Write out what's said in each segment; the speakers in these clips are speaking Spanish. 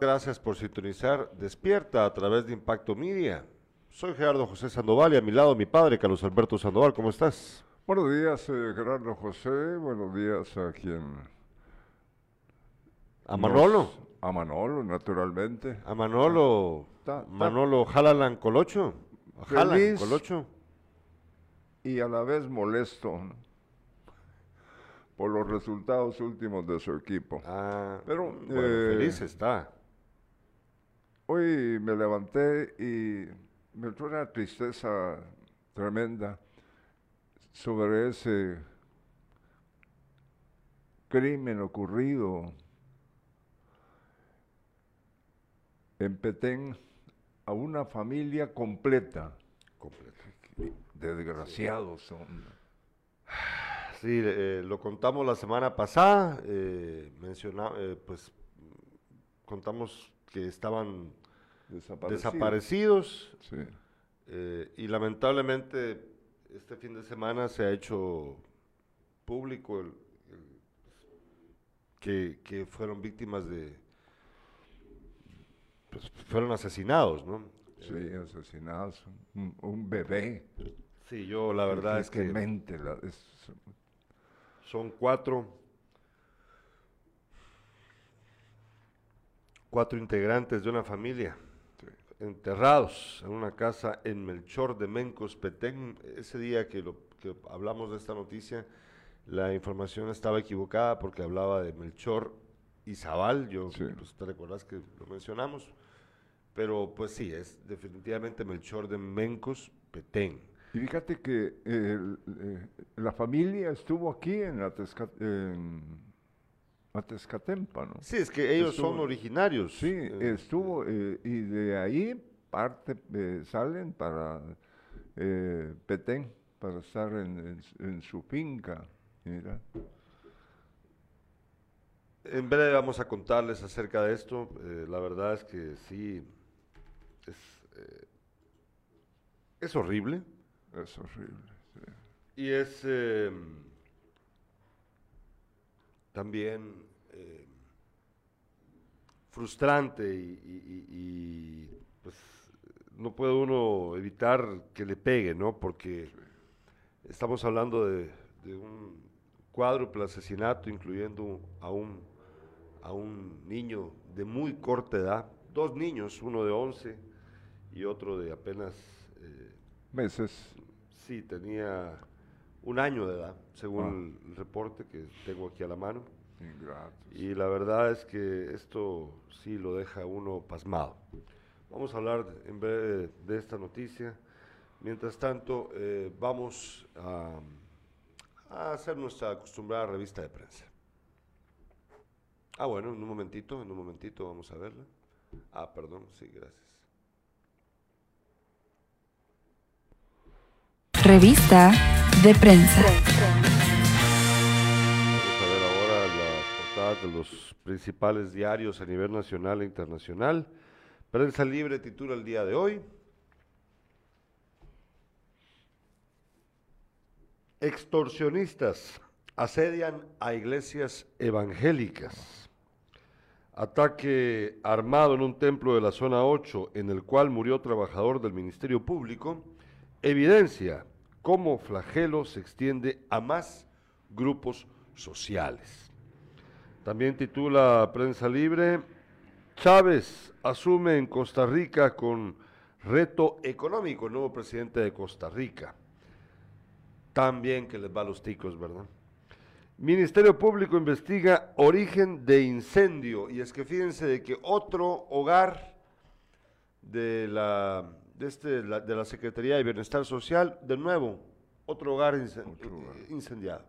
Gracias por sintonizar Despierta a través de Impacto Media. Soy Gerardo José Sandoval y a mi lado mi padre, Carlos Alberto Sandoval. ¿Cómo estás? Buenos días, eh, Gerardo José. Buenos días a quien... A Manolo. nos- A Manolo, naturalmente. A Manolo. Ta- ta- Manolo Jalalan Colocho. Jalan Feliz. Colocho. Y a la vez molesto por los resultados últimos de su equipo. Ah, Pero, bueno, eh, feliz está. Hoy me levanté y me entró una tristeza tremenda sobre ese crimen ocurrido en Petén a una familia completa. Completo. Desgraciados son. Sí, eh, lo contamos la semana pasada. Eh, menciona- eh, pues contamos que estaban Desaparecidos. desaparecidos. Sí. Eh, y lamentablemente este fin de semana se ha hecho público el- el- que, que fueron víctimas de... pues, fueron asesinados, ¿no? Sí, asesinados. Un, un bebé. Sí, yo la verdad es que la- es- son cuatro... Cuatro integrantes de una familia enterrados en una casa en Melchor de Mencos, Petén. Ese día que, lo, que hablamos de esta noticia, la información estaba equivocada porque hablaba de Melchor y Zabal. Yo, Sí. pues, te recordás que lo mencionamos. Pero pues sí, es definitivamente Melchor de Mencos, Petén. Y fíjate que el- eh, la familia estuvo aquí en, en Atezcatempa, ¿no? Sí, es que ellos son originarios. Sí, eh, estuvo, eh, y de ahí parte eh, salen para eh, Petén, para estar en, en su- en su finca. Mira. En breve vamos a contarles acerca de esto. eh, la verdad es que sí, es, eh, es horrible. Es horrible. sí. Y es eh, también eh, frustrante y, y- y- y, pues no puede uno evitar que le pegue, ¿no? Porque estamos hablando de, de un cuádruple asesinato, incluyendo a un, a un niño de muy corta edad, dos niños, uno de 11 y otro de apenas... eh, Meses. Sí, tenía un año de edad, según Ah. el reporte que tengo aquí a la mano. Ingratos. Y la verdad es que esto sí lo deja uno pasmado. Vamos a hablar en breve de esta noticia. Mientras tanto, eh, vamos a, a hacer nuestra acostumbrada revista de prensa. Ah, bueno, en un momentito, en un momentito vamos a verla. Ah, perdón, sí, gracias. Revista de prensa. De los principales diarios a nivel nacional e internacional. Prensa Libre titula el día de hoy. Extorsionistas asedian a iglesias evangélicas. Ataque armado en un templo de la zona 8 en el cual murió trabajador del Ministerio Público evidencia cómo flagelo se extiende a más grupos sociales. También titula Prensa Libre, Chávez asume en Costa Rica con reto económico, el nuevo presidente de Costa Rica. Tan bien que les va a los ticos, ¿verdad? Ministerio Público investiga origen de incendio y es que fíjense de que otro hogar de la, de este, la, de la Secretaría de Bienestar Social, de nuevo, otro hogar, incen- Otro hogar. incendiado.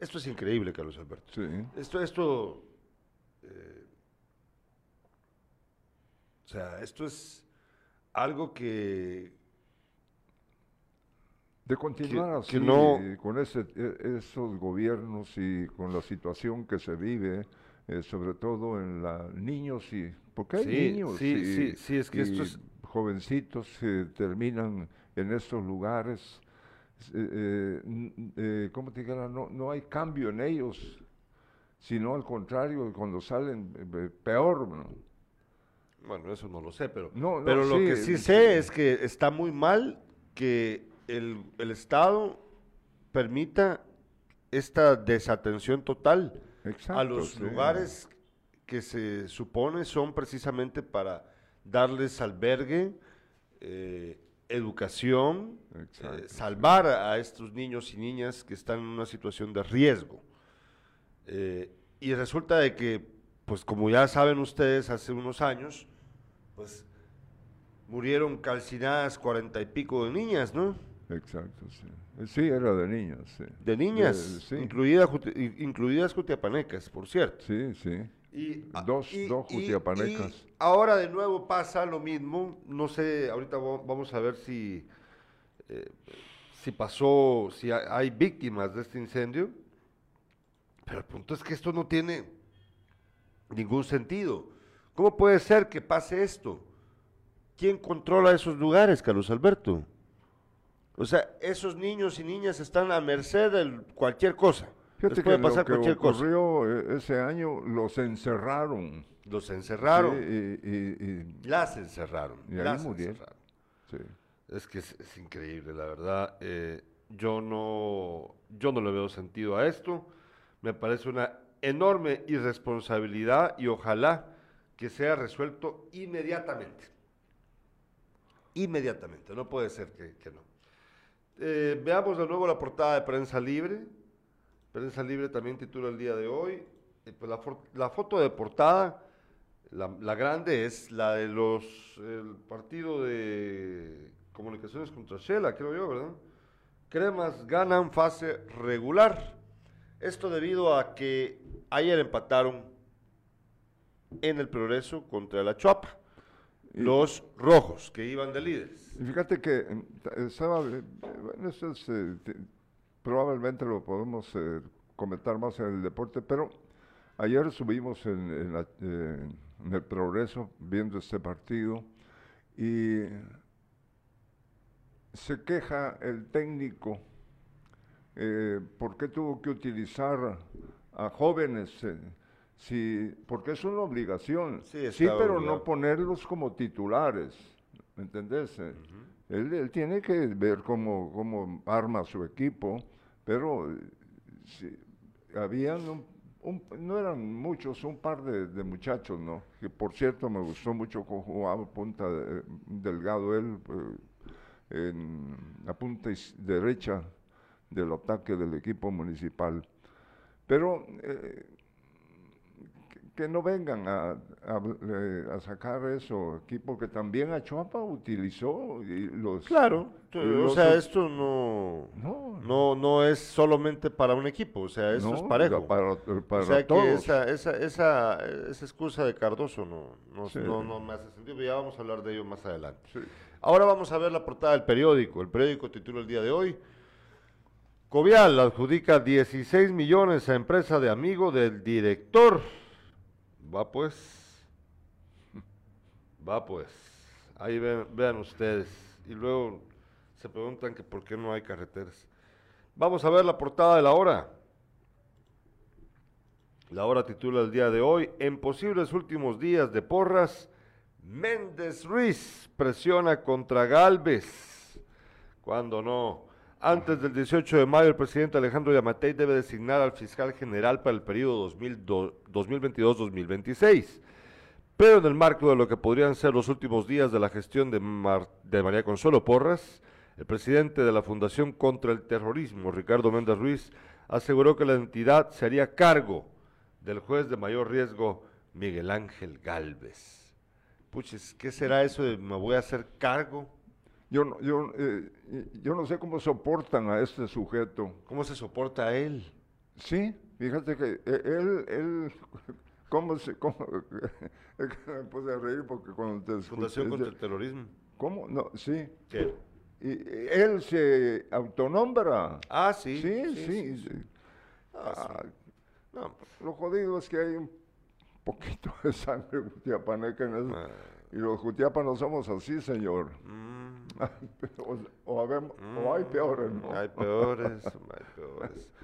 Esto es increíble, Carlos Alberto. Sí. Esto, esto, eh, o sea, esto es algo que, De continuar que así, no- con ese, e- esos gobiernos y con la situación que se vive, eh, sobre todo en la niños y porque hay Sí, niños sí, y, sí, sí, es que esto y es- jovencitos que terminan en estos lugares, eh, eh, eh, ¿cómo te dijera? No, no hay cambio en ellos, sino al contrario, cuando salen peor, ¿no? Bueno, eso no lo sé, pero, No, no, pero lo sí, que sí sé es que está muy mal que el, el Estado permita esta desatención total a Exacto, los sí. lugares que se supone son precisamente para darles albergue, eh, educación, eh, salvar a estos niños y niñas que están en una situación de riesgo. Eh, y resulta de que, pues como ya saben ustedes, hace unos años, pues murieron calcinadas cuarenta y pico de niñas, ¿no? Exacto, sí. Eh, Sí, era de niños, sí. De niñas, De- sí. incluida juti- i- incluidas jutiapanecas, por cierto. Sí, sí. Y, Dos- y- dos jutiapanecas. y ahora de nuevo pasa lo mismo. No sé, ahorita vamos a ver si, eh, si pasó, si ha- hay víctimas de este incendio. Pero el punto es que esto no tiene ningún sentido. ¿Cómo puede ser que pase esto? ¿Quién controla esos lugares, Carlos Alberto? O sea, esos niños y niñas están a merced de cualquier cosa. Fíjate Les puede que pasar lo que cosa. ocurrió eh, ese año, los encerraron. Los encerraron. Sí, y, y- y- Las encerraron. Y las murieron. encerraron. sí. Es que es, es increíble, la verdad. eh, yo no, yo no le veo sentido a esto. Me parece una enorme irresponsabilidad y ojalá que sea resuelto inmediatamente. Inmediatamente, no puede ser que, que no. Eh, veamos de nuevo la portada de Prensa Libre. Prensa Libre también titula el día de hoy. Eh, pues la, foto de portada, la, la grande, es la de los el partido de comunicaciones contra Shela, creo yo, ¿verdad? Cremas ganan fase regular. Esto debido a que ayer empataron en el progreso contra la Chuapa. Y- Los rojos que iban de líderes. Y fíjate que eh, ta- estaba, eh, bueno, esto es, eh, probablemente lo podemos eh, comentar más en el deporte, pero ayer estuvimos en, en la- eh, en el progreso viendo este partido y se queja el técnico eh, por qué tuvo que utilizar a jóvenes, eh, si, porque es una obligación, Sí, sí, pero obligado. no ponerlos como titulares, ¿me entendés? Él, él tiene que ver cómo, cómo arma su equipo, pero eh, habían no eran muchos, un par de, muchachos, ¿no? Que por cierto me gustó mucho cómo punta de- delgado él, eh, en la punta derecha del ataque del equipo municipal. Pero eh, que, no vengan a, a, eh, a sacar eso aquí, porque también a Chuapa utilizó y los... Claro, o sea, esto no, No, no, no es solamente para un equipo, o sea, esto es parejo. Para, para o sea todos. que esa, esa, esa, esa excusa de Cardoso no, no, Sí. no, no me hace sentido, ya vamos a hablar de ello más adelante. Sí. Ahora vamos a ver la portada del periódico. El periódico titula el día de hoy. Covial adjudica 16 millones a empresa de amigo del director. Va pues. Va pues. Ahí vean ustedes. Y luego se preguntan que por qué no hay carreteras. Vamos a ver la portada de la hora. La hora titula el día de hoy, en posibles últimos días de porras, Méndez Ruiz presiona contra Galvez. Cuando no. Antes del 18 de mayo, el presidente Alejandro Yamatei debe designar al fiscal general para el periodo 2022-2026. Pero en el marco de lo que podrían ser los últimos días de la gestión de, de María Consuelo Porras, el presidente de la Fundación contra el Terrorismo, Ricardo Méndez Ruiz, aseguró que la entidad se haría cargo del juez de mayor riesgo, Miguel Ángel Galvez. Puches, ¿qué será eso de me voy a hacer cargo? Yo, no- yo, eh, yo no sé cómo soportan a este sujeto. ¿Cómo se soporta a él? Sí, fíjate que eh, él, él, ¿cómo se, cómo, me puse a reír porque cuando te escuché, Fundación contra el Terrorismo. ¿cómo? No, sí, ¿Qué? y, él se autonombra. Ah, sí. Sí, sí. sí. Ah, sí. Ah, No, lo jodido es que hay un poquito de sangre jutiapaneca en eso. ah, Y los jutiapanos somos así, señor. mm, o, o habemos- o hay peores, ¿no? Hay peores, hay peores.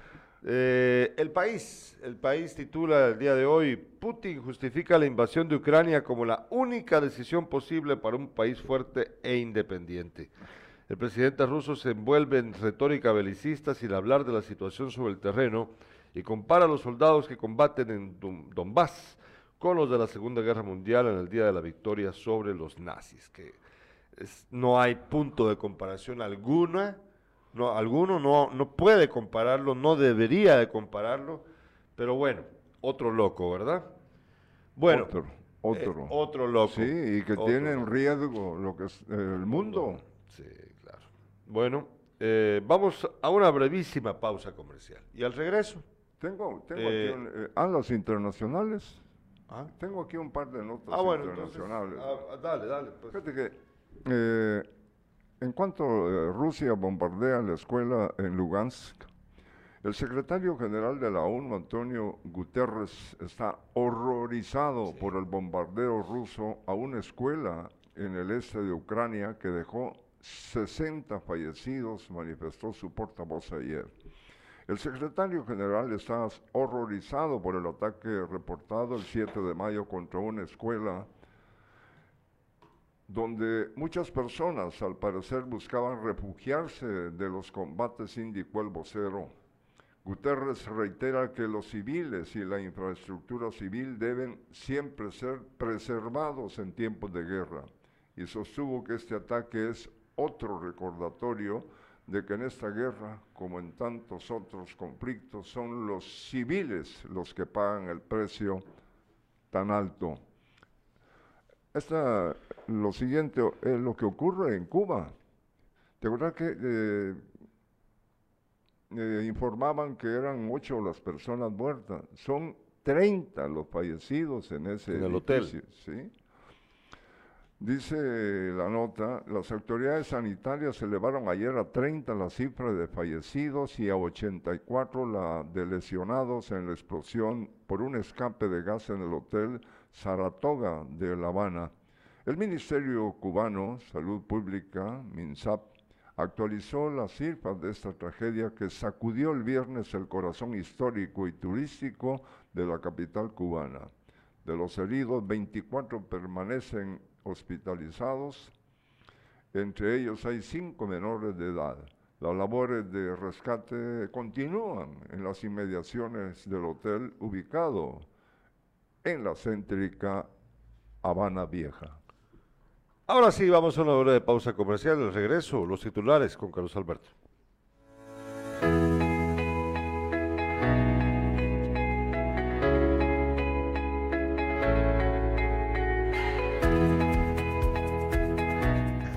Eh, el país, el país titula el día de hoy, Putin justifica la invasión de Ucrania como la única decisión posible para un país fuerte e independiente. El presidente ruso se envuelve en retórica belicista sin hablar de la situación sobre el terreno y compara a los soldados que combaten en Donbass con los de la Segunda Guerra Mundial en el día de la victoria sobre los nazis, que no hay punto de comparación alguna no, alguno no, no puede compararlo, no debería de compararlo, pero bueno, otro loco, ¿verdad? Bueno, otro, otro, eh, otro loco. Sí, y que tiene en riesgo lo que es eh, el mundo. Sí, claro. Bueno, eh, vamos a una brevísima pausa comercial. Y al regreso. Tengo, tengo aquí un, ah, los internacionales. ¿Ah? Tengo aquí un par de notas ah, bueno, internacionales. Ah, dale, dale. Pues. Fíjate que en cuanto eh, Rusia bombardea la escuela en Lugansk, el secretario general de la ONU, Antonio Guterres, está horrorizado por el bombardeo ruso a una escuela en el este de Ucrania que dejó 60 fallecidos, manifestó su portavoz ayer. El secretario general está horrorizado por el ataque reportado el 7 de mayo contra una escuela donde muchas personas al parecer buscaban refugiarse de los combates, indicó el vocero. Guterres reitera que los civiles y la infraestructura civil deben siempre ser preservados en tiempos de guerra y sostuvo que este ataque es otro recordatorio de que en esta guerra, como en tantos otros conflictos, son los civiles los que pagan el precio tan alto. Esta, lo siguiente es lo que ocurre en Cuba. ¿Te acuerdas que eh, eh, informaban que eran ocho las personas muertas? Son 30 los fallecidos en ese en el hotel. ¿sí? Dice la nota, las autoridades sanitarias elevaron ayer a 30 la cifra de fallecidos y a 84 la de lesionados en la explosión por un escape de gas en el hotel Saratoga de La Habana. El Ministerio Cubano, Salud Pública, MINSAP, actualizó las cifras de esta tragedia que sacudió el viernes el corazón histórico y turístico de la capital cubana. De los heridos, 24 permanecen hospitalizados, entre ellos hay cinco menores de edad. Las labores de rescate continúan en las inmediaciones del hotel ubicado en la céntrica Habana Vieja. Ahora sí, vamos a una hora de pausa comercial. El regreso, los titulares con Carlos Alberto.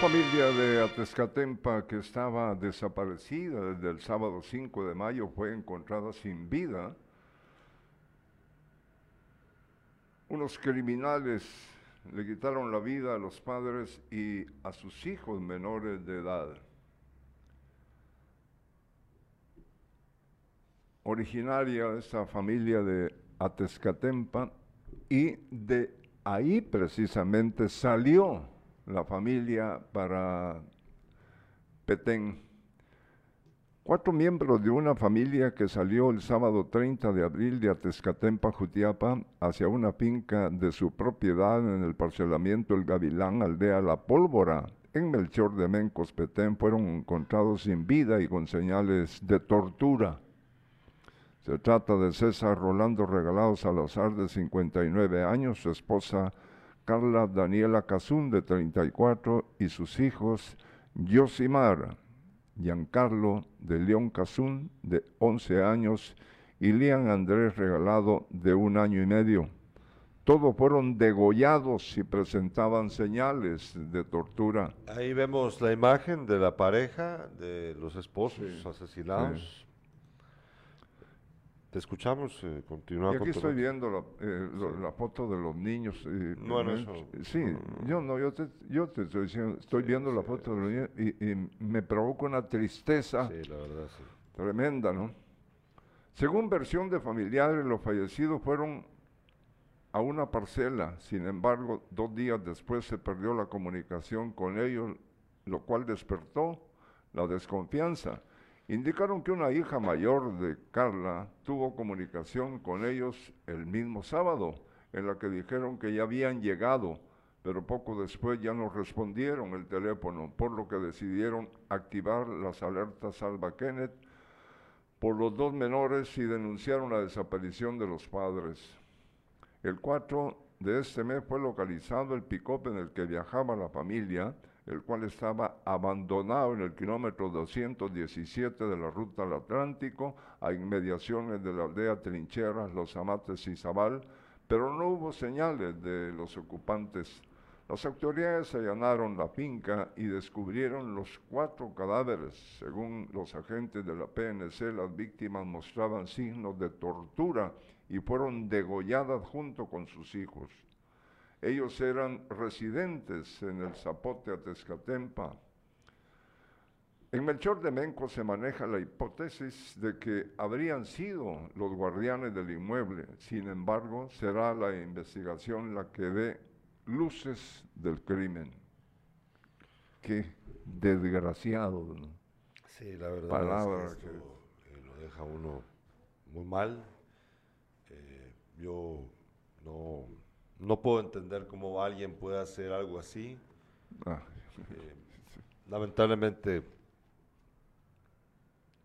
Familia de Atezcatempa que estaba desaparecida desde el sábado 5 de mayo fue encontrada sin vida. Unos criminales le quitaron la vida a los padres y a sus hijos menores de edad. Originaria esta familia de Atezcatempa y de ahí precisamente salió la familia para Petén. Cuatro miembros de una familia que salió el sábado 30 de abril de Atezcatempa, Jutiapa, hacia una finca de su propiedad en el parcelamiento El Gavilán, aldea La Pólvora, en Melchor de Mencos, Petén, fueron encontrados sin vida y con señales de tortura. Se trata de César Rolando Regalado Salazar, de 59 años, su esposa Carla Daniela Cazún, de 34, y sus hijos Yosimar, Giancarlo de León Cazún, de 11 años, y Lian Andrés Regalado, de un año y medio. Todos fueron degollados y presentaban señales de tortura. Ahí vemos la imagen de la pareja, de los esposos asesinados. Te escuchamos, eh, continúa. Y aquí estoy viendo la, eh, la foto de los niños. eh, No, no, eh, eso- Sí, yo no, yo te, yo te estoy diciendo, estoy viendo la foto de los niños y, y me provoca una tristeza la verdad, tremenda, ¿no? Según versión de familiares, los fallecidos fueron a una parcela, sin embargo, dos días después se perdió la comunicación con ellos, lo cual despertó la desconfianza. Indicaron que una hija mayor de Carla tuvo comunicación con ellos el mismo sábado, en la que dijeron que ya habían llegado, pero poco después ya no respondieron el teléfono, por lo que decidieron activar las alertas Salva Kenneth por los dos menores y denunciaron la desaparición de los padres. El 4 de este mes fue localizado el pick-up en el que viajaba la familia, el cual estaba abandonado en el kilómetro 217 de la ruta al Atlántico, a inmediaciones de la aldea Trincheras, Los Amates y Zabal, pero no hubo señales de los ocupantes. Las autoridades allanaron la finca y descubrieron los cuatro cadáveres. Según los agentes de la PNC, las víctimas mostraban signos de tortura y fueron degolladas junto con sus hijos. Ellos eran residentes en el Zapote Atezcatempa. En Melchor de Menco se maneja la hipótesis de que habrían sido los guardianes del inmueble. Sin embargo, será la investigación la que dé luces del crimen. Qué desgraciado. ¿no? Sí, la verdad Palabra es que esto, eh, lo deja uno muy mal. Eh, yo no, no puedo entender cómo alguien puede hacer algo así. Ah, Eh, lamentablemente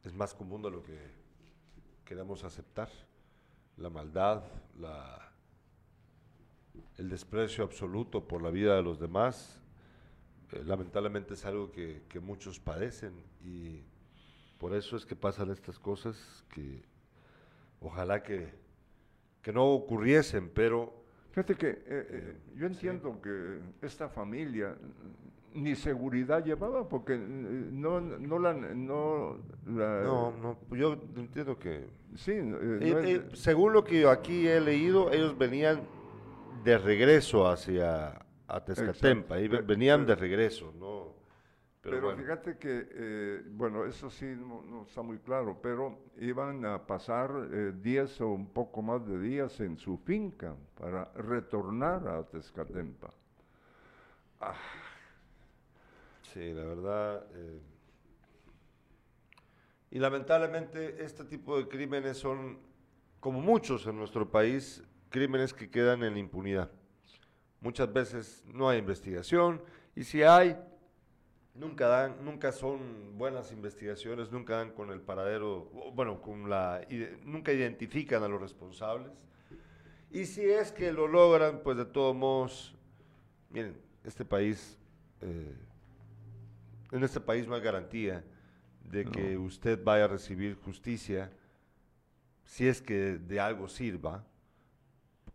es más común de lo que queremos aceptar. La maldad, la, el desprecio absoluto por la vida de los demás, eh, lamentablemente es algo que, que muchos padecen y por eso es que pasan estas cosas que ojalá que, que no ocurriesen, pero Fíjate que eh, eh, yo entiendo que esta familia ni seguridad llevaba porque eh, no, no la... No, la- no, no, yo entiendo que Sí, eh, no Eh, es- según lo que yo aquí he leído, ellos venían de regreso hacia a Tezcatempa, y venían de regreso, ¿no? Pero, Pero, bueno, fíjate que, eh, bueno, eso sí no, no está muy claro, pero iban a pasar eh, 10 o un poco más de días en su finca para retornar a Tezcatempa. sí, la verdad. eh, y lamentablemente este tipo de crímenes son, como muchos en nuestro país, crímenes que quedan en impunidad. Muchas veces no hay investigación y si hay, nunca dan, nunca son buenas investigaciones, nunca dan con el paradero, bueno, con la, nunca identifican a los responsables. Y si es que lo logran, pues de todos modos, miren, este país, eh, en este país no hay garantía de que usted vaya a recibir justicia si es que de algo sirva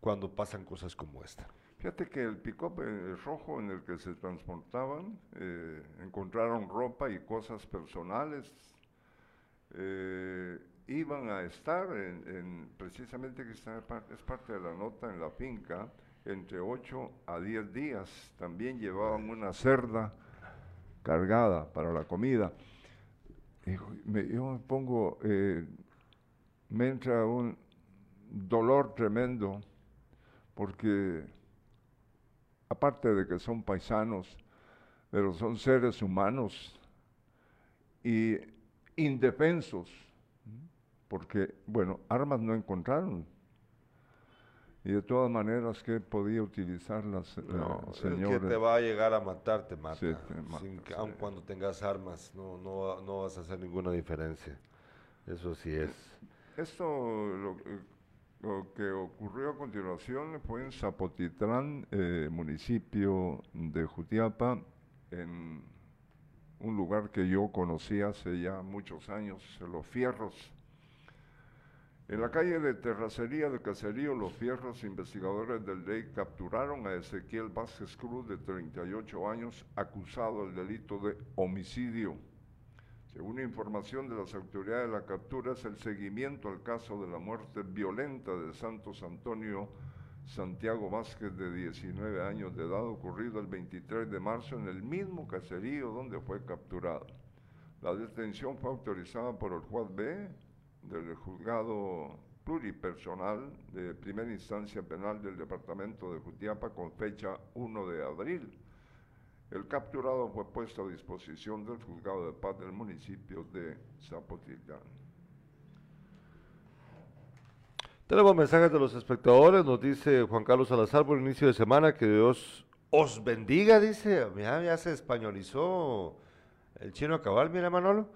cuando pasan cosas como esta. Fíjate que el pick-up eh, rojo en el que se transportaban, eh, encontraron ropa y cosas personales. eh, iban a estar en, en- precisamente que está es parte de la nota en la finca, entre 8 a 10 días. También llevaban una cerda cargada para la comida. Me- yo me pongo, eh, me entra un dolor tremendo porque aparte de que son paisanos, pero son seres humanos y indefensos, porque, bueno, armas no encontraron. Y de todas maneras, ¿qué podía utilizar la se- la No, el señora? que te va a llegar a matar te mata. Sí, te mata, Sin sí. aun cuando tengas armas, no, no, no vas a hacer ninguna diferencia. Eso sí es. Esto, lo, lo que ocurrió a continuación fue en Zapotitlán, eh, municipio de Jutiapa, en un lugar que yo conocí hace ya muchos años, Los Fierros. En la calle de Terracería del Caserío Los Fierros, investigadores del DEI capturaron a Ezequiel Vázquez Cruz, de 38 años, acusado del delito de homicidio. Según información de las autoridades, la captura es el seguimiento al caso de la muerte violenta de Santos Antonio Santiago Vázquez, de 19 años de edad, ocurrido el 23 de marzo en el mismo caserío donde fue capturado. La detención fue autorizada por el juez B del juzgado pluripersonal de primera instancia penal del departamento de Jutiapa con fecha 1 de abril. El capturado fue puesto a disposición del juzgado de paz del municipio de Zapotitlán. Tenemos mensajes de los espectadores, nos dice Juan Carlos Salazar por inicio de semana, que Dios os bendiga, dice, mira, ya se españolizó el chino a cabal, mira Manolo,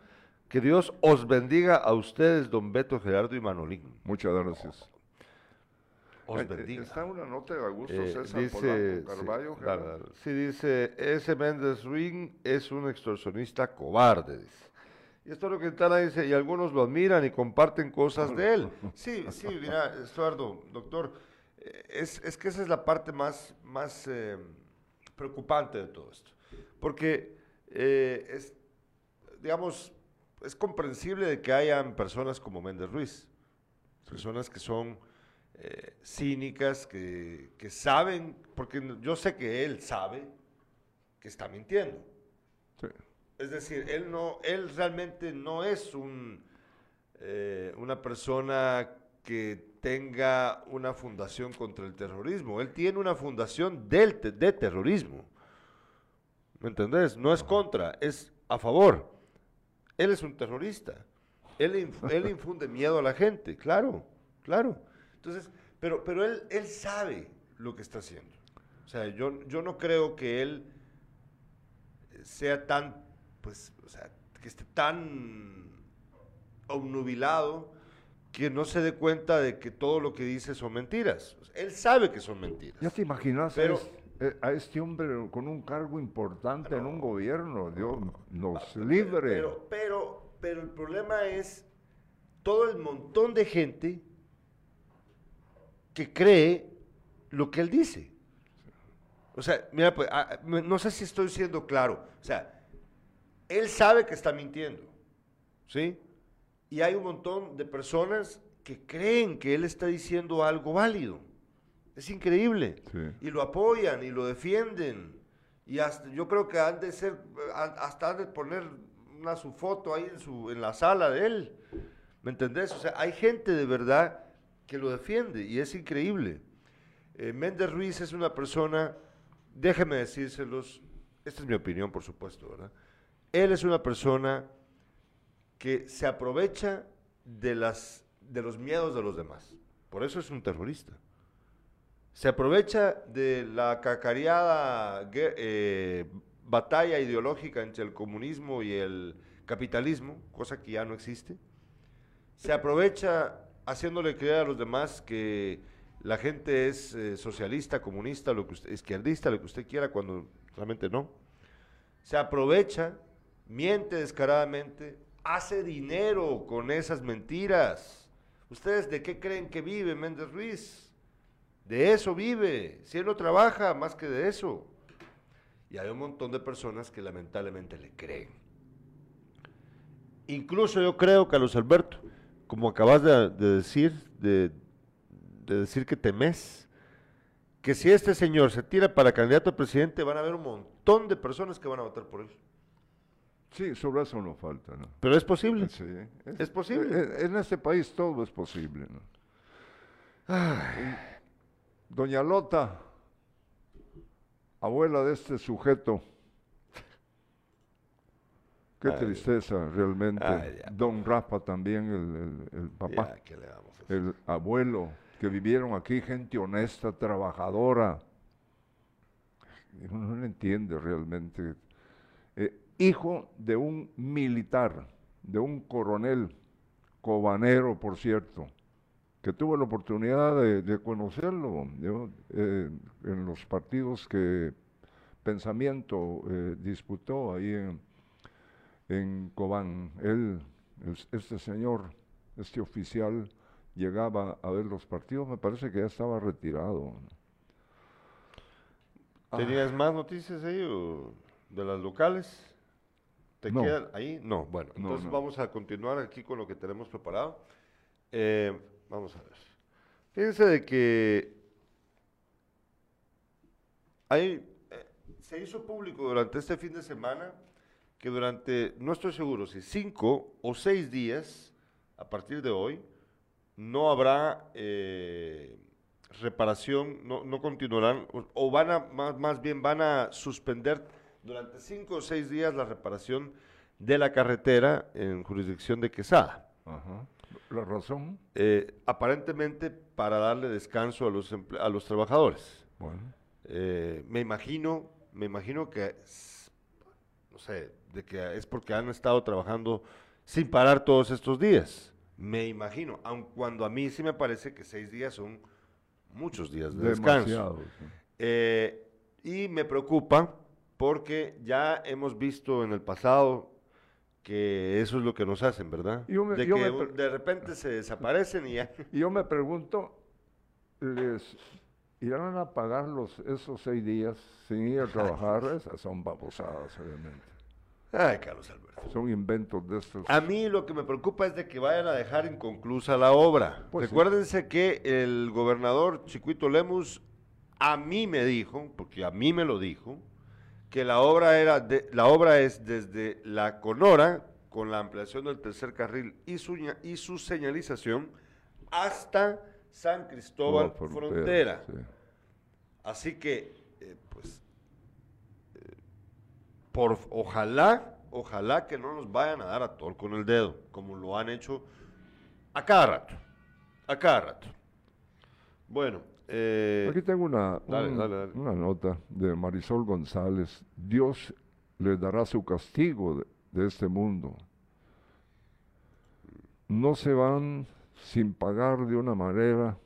que Dios os bendiga a ustedes, don Beto, Gerardo y Manolín. Muchas gracias. Os Eh, eh, bendiga. Está una nota de Augusto Eh, César dice, Polanco sí, Carballo. claro, Gerardo. claro. Sí, dice, ese Méndez Ruin es un extorsionista cobarde, dice. Y esto es lo que Quintana dice, y algunos lo admiran y comparten cosas de él. Sí, sí, mira, Estuardo, doctor, eh, es, es que esa es la parte más, más eh, preocupante de todo esto. Porque eh, es, digamos, es comprensible de que hayan personas como Méndez Ruiz, personas que son eh, cínicas, que, que saben, porque yo sé que él sabe que está mintiendo. Sí. Es decir, él no, él realmente no es un, eh, una persona que tenga una fundación contra el terrorismo. Él tiene una fundación del te- de terrorismo. ¿Me entendés? No es contra, es a favor. Él es un terrorista. Él, inf- él infunde miedo a la gente, claro, claro. Entonces, pero, pero él, él sabe lo que está haciendo. O sea, yo, yo no creo que él sea tan, pues, o sea, que esté tan obnubilado que no se dé cuenta de que todo lo que dice son mentiras. O sea, él sabe que son mentiras. ¿Ya te imaginas Pero- es- eh, a este hombre con un cargo importante en un gobierno? Dios nos libre. Pero, pero, pero el problema es todo el montón de gente que cree lo que él dice. O sea, mira, pues, ah, no sé si estoy siendo claro. O sea, él sabe que está mintiendo, ¿sí? Y hay un montón de personas que creen que él está diciendo algo válido. Es increíble. Sí. Y lo apoyan y lo defienden. Y hasta, yo creo que han de ser, hasta han de poner una su foto ahí en, su, en la sala de él. ¿Me entendés? O sea, hay gente de verdad que lo defiende y es increíble. Eh, Méndez Ruiz es una persona, déjenme decírselos, esta es mi opinión, por supuesto, ¿verdad? Él es una persona que se aprovecha de, las, de los miedos de los demás. Por eso es un terrorista. Se aprovecha de la cacareada eh, batalla ideológica entre el comunismo y el capitalismo, cosa que ya no existe. Se aprovecha haciéndole creer a los demás que la gente es eh, socialista, comunista, lo que usted, izquierdista, lo que usted quiera, cuando realmente no. Se aprovecha, miente descaradamente, hace dinero con esas mentiras. ¿Ustedes de qué creen que vive Méndez Ruiz? De eso vive. Si él no trabaja, más que de eso. Y hay un montón de personas que lamentablemente le creen. Incluso yo creo, Carlos Alberto, como acabas de, de decir, de, de decir que temes, que si este señor se tira para candidato a presidente, van a haber un montón de personas que van a votar por él. Sí, sobre eso no falta, ¿no? Pero es posible. Sí, Es posible. eh, En este país todo es posible, ¿no? Doña Lota, abuela de este sujeto, Qué Ay, tristeza realmente. Ay, ya, Don Rafa también, el, el- el papá, Ya, ¿qué le vamos a hacer? el abuelo, que vivieron aquí, gente honesta, trabajadora. Uno no entiende realmente. Eh, hijo de un militar, de un coronel, cobanero, por cierto, que tuve la oportunidad de, de conocerlo yo, eh, en los partidos que Pensamiento eh, disputó ahí en, en Cobán. Él, este señor, este oficial, llegaba a ver los partidos, me parece que ya estaba retirado. ¿Tenías más noticias ahí o de las locales? ¿Te No. quedan ahí? No, bueno, No, entonces no. vamos a continuar aquí con lo que tenemos preparado. Eh, vamos a ver. Fíjense de que hay, eh, se hizo público durante este fin de semana que durante, no estoy seguro si cinco o seis días, a partir de hoy, no habrá eh, reparación, no, no continuarán, o, o van a, más, más bien van a suspender durante cinco o seis días la reparación de la carretera en jurisdicción de Quesada. Ajá. La razón, Eh, aparentemente para darle descanso a los, a los trabajadores. bueno, Eh, me imagino, me imagino que, sé, de que es porque han estado trabajando sin parar todos estos días. Me imagino, aun cuando a mí sí me parece que seis días son muchos días de descanso. sí. Eh, y me preocupa porque ya hemos visto en el pasado que eso es lo que nos hacen, ¿verdad? Yo me- de yo que me de repente se desaparecen y ya. Y yo me pregunto, ¿les irán a pagar los, esos seis días sin ir a trabajar? Esas son babosadas, obviamente. Ay, Carlos Alberto. Son inventos de estos. A mí lo que me preocupa es de que vayan a dejar inconclusa la obra. Pues sí. Recuérdense que el gobernador Chiquito Lemus a mí me dijo, porque a mí me lo dijo, que la obra era de- la obra es desde la Conora con la ampliación del tercer carril y su y su señalización hasta San Cristóbal Frontera. sí. Así que, eh, pues, por, ojalá, ojalá que no nos vayan a dar a tol con el dedo, como lo han hecho a cada rato, a cada rato. Bueno, eh, Aquí tengo una, dale, un- dale, dale. una nota de Marisol González. Dios les dará su castigo de, de este mundo. No se van sin pagar de una manera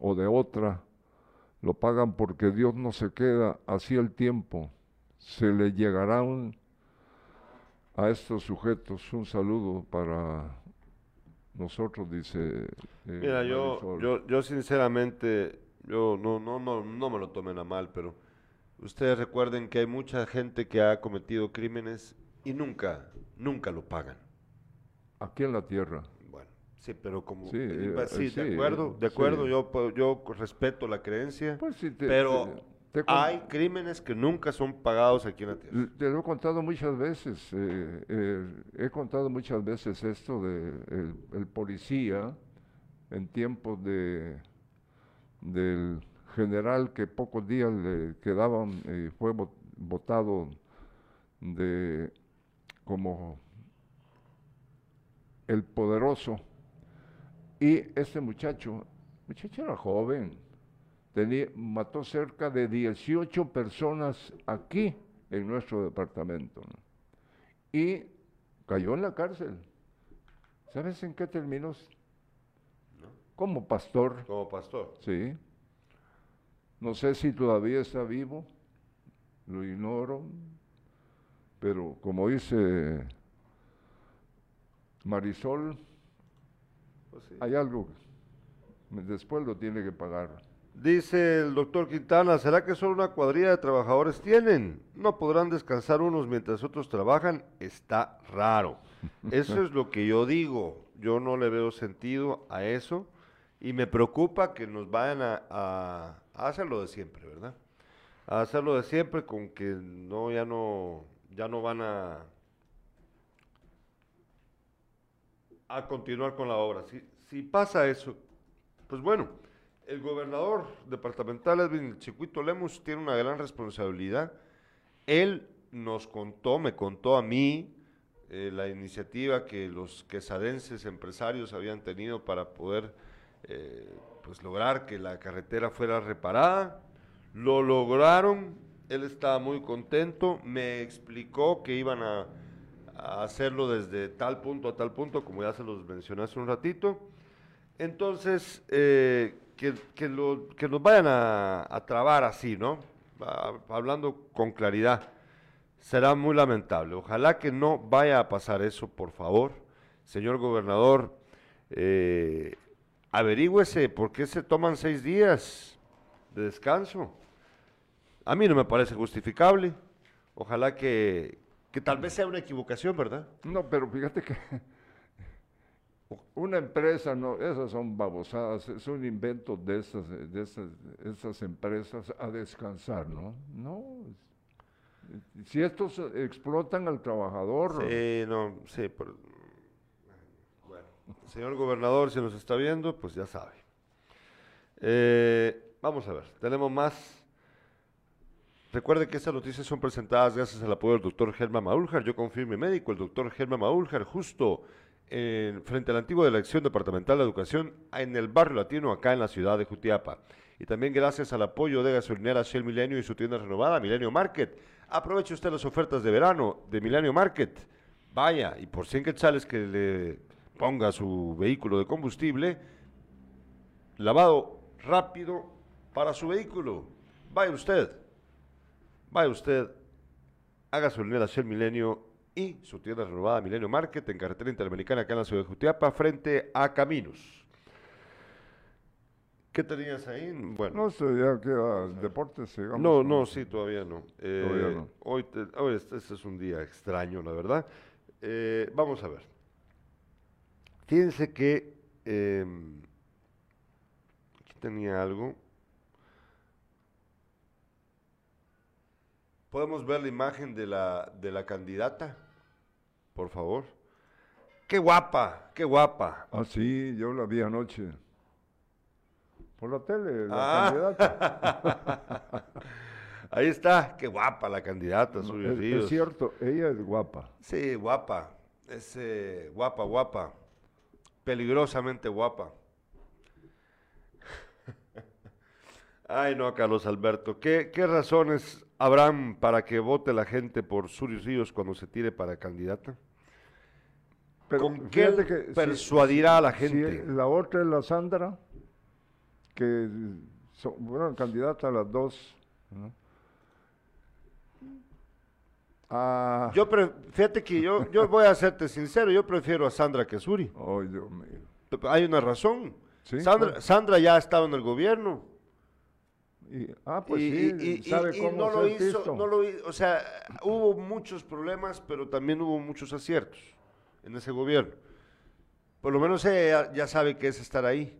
o de otra. Lo pagan porque Dios no se queda así el tiempo. Se le llegará un- a estos sujetos un saludo para nosotros, dice. eh, mira, yo, yo, yo sinceramente, yo no, no, no, no me lo tomen a mal, pero ustedes recuerden que hay mucha gente que ha cometido crímenes y nunca, nunca lo pagan. Aquí en la tierra. Bueno, sí, pero como Sí, eh, eh, va- sí, sí, de acuerdo, de sí. acuerdo, yo puedo- yo respeto la creencia, Pues sí, te- pero hay crímenes que nunca son pagados aquí en la tierra. Te lo he contado muchas veces, eh, eh, he contado muchas veces esto de el, el policía en tiempos de del general que pocos días le quedaban y fue vo- votado de como el poderoso y este muchacho, muchacho era joven, tenía, mató cerca de 18 personas aquí en nuestro departamento. ¿no? Y cayó en la cárcel. ¿Sabes en qué terminó? Como pastor, Como pastor. sí. No sé si todavía está vivo, lo ignoro, pero como dice Marisol, Pues sí. hay algo, después lo tiene que pagar. Dice el doctor Quintana, ¿será que solo una cuadrilla de trabajadores tienen? No podrán descansar unos mientras otros trabajan. Está raro. Eso es lo que yo digo. Yo no le veo sentido a eso y me preocupa que nos vayan a, a- a hacerlo de siempre, ¿verdad? A hacerlo de siempre con que no ya no ya no van a a continuar con la obra. Si, si pasa eso, pues bueno, el gobernador departamental Edwin Chiquito Lemus tiene una gran responsabilidad. Él nos contó, me contó a mí, eh, la iniciativa que los quesadenses empresarios habían tenido para poder eh, pues lograr que la carretera fuera reparada. Lo lograron, él estaba muy contento, me explicó que iban a, hacerlo desde tal punto a tal punto, como ya se los mencioné hace un ratito. Entonces, eh, que, que, lo, que nos vayan a, a trabar así, ¿no? Hablando con claridad, será muy lamentable. Ojalá que no vaya a pasar eso, por favor. Señor gobernador, eh, averígüese por qué se toman seis días de descanso. A mí no me parece justificable. Ojalá que, que tal vez sea una equivocación, ¿verdad? No, pero fíjate que una empresa, no, esas son babosadas, es un invento de esas, de esas, esas empresas a descansar, ¿no? No. Si estos explotan al trabajador. Sí, no, sí. Pero, bueno, señor gobernador, si nos está viendo, pues ya sabe. Eh, vamos a ver, tenemos más. Recuerde que estas noticias son presentadas gracias al apoyo del doctor Germán Maúljar. Yo confío mi médico, el doctor Germán Maúljar, justo en, frente a la antigua Dirección Departamental de Educación en el barrio latino, acá en la ciudad de Jutiapa. Y también gracias al apoyo de gasolinera Shell Milenio y su tienda renovada, Milenio Market. Aproveche usted las ofertas de verano de Milenio Market. Vaya, y por 100 quetzales que le ponga su vehículo de combustible, lavado rápido para su vehículo. Vaya usted, vaya usted a gasolinera Shell Milenio y su tienda renovada Milenio Market en carretera interamericana acá en la ciudad de Jutiapa frente a Caminos. ¿Qué tenías ahí? Bueno. No sé, ya queda deportes, sigamos. No, no, sí, todavía no. Eh, Todavía no. Hoy, te- hoy este, este es un día extraño, la verdad. Eh, vamos a ver. Fíjense que eh, aquí tenía algo. ¿Podemos ver la imagen de la, de la candidata? Por favor. ¡Qué guapa! ¡Qué guapa! Ah, sí, yo la vi anoche. Por la tele, la Ah. candidata. Ahí está, qué guapa la candidata, No, es, es cierto, ella es guapa. Sí, guapa. Es eh, guapa, guapa. Peligrosamente guapa. Ay, no, Carlos Alberto. ¿Qué, qué razones habrán para que vote la gente por Surius Ríos cuando se tire para candidata? Pero ¿Con qué si- persuadirá a la si gente? la otra es la Sandra, que son, fueron candidatas a las dos. ¿no? Ah, Yo pre- fíjate que yo, yo voy a serte sincero, yo prefiero a Sandra que a Suri. ay, Dios mío. Hay una razón. Sí, Sandra. Sandra ya ha estado en el gobierno. Y- ah, pues y, sí, y- sabe cómo no lo hizo, pisto. no lo hi- o sea, hubo muchos problemas, pero también hubo muchos aciertos en ese gobierno. Por lo menos ella ya, sabe que es estar ahí.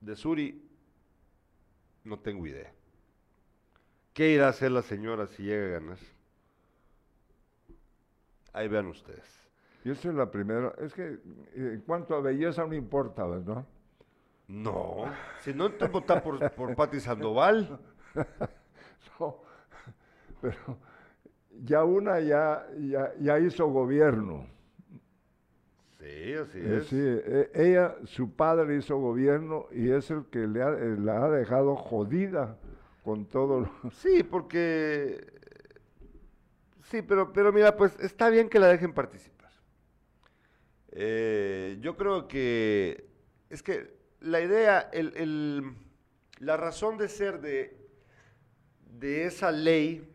De Suri, no tengo idea. ¿Qué irá a hacer la señora si llega a ganar? Ahí vean ustedes. Y esa es la primera. Es que eh, en cuanto a belleza no importa, ¿verdad? No, si no te votar por, por Pati Sandoval. No, pero ya una ya, ya, ya hizo gobierno. Sí, así Eh, es. sí, eh, ella, su padre hizo gobierno y es el que le ha, eh, la ha dejado jodida con todo lo... Sí, porque... Sí, pero, pero mira, pues está bien que la dejen participar. Eh, yo creo que... Es que la idea, el, el- la razón de ser de, de esa ley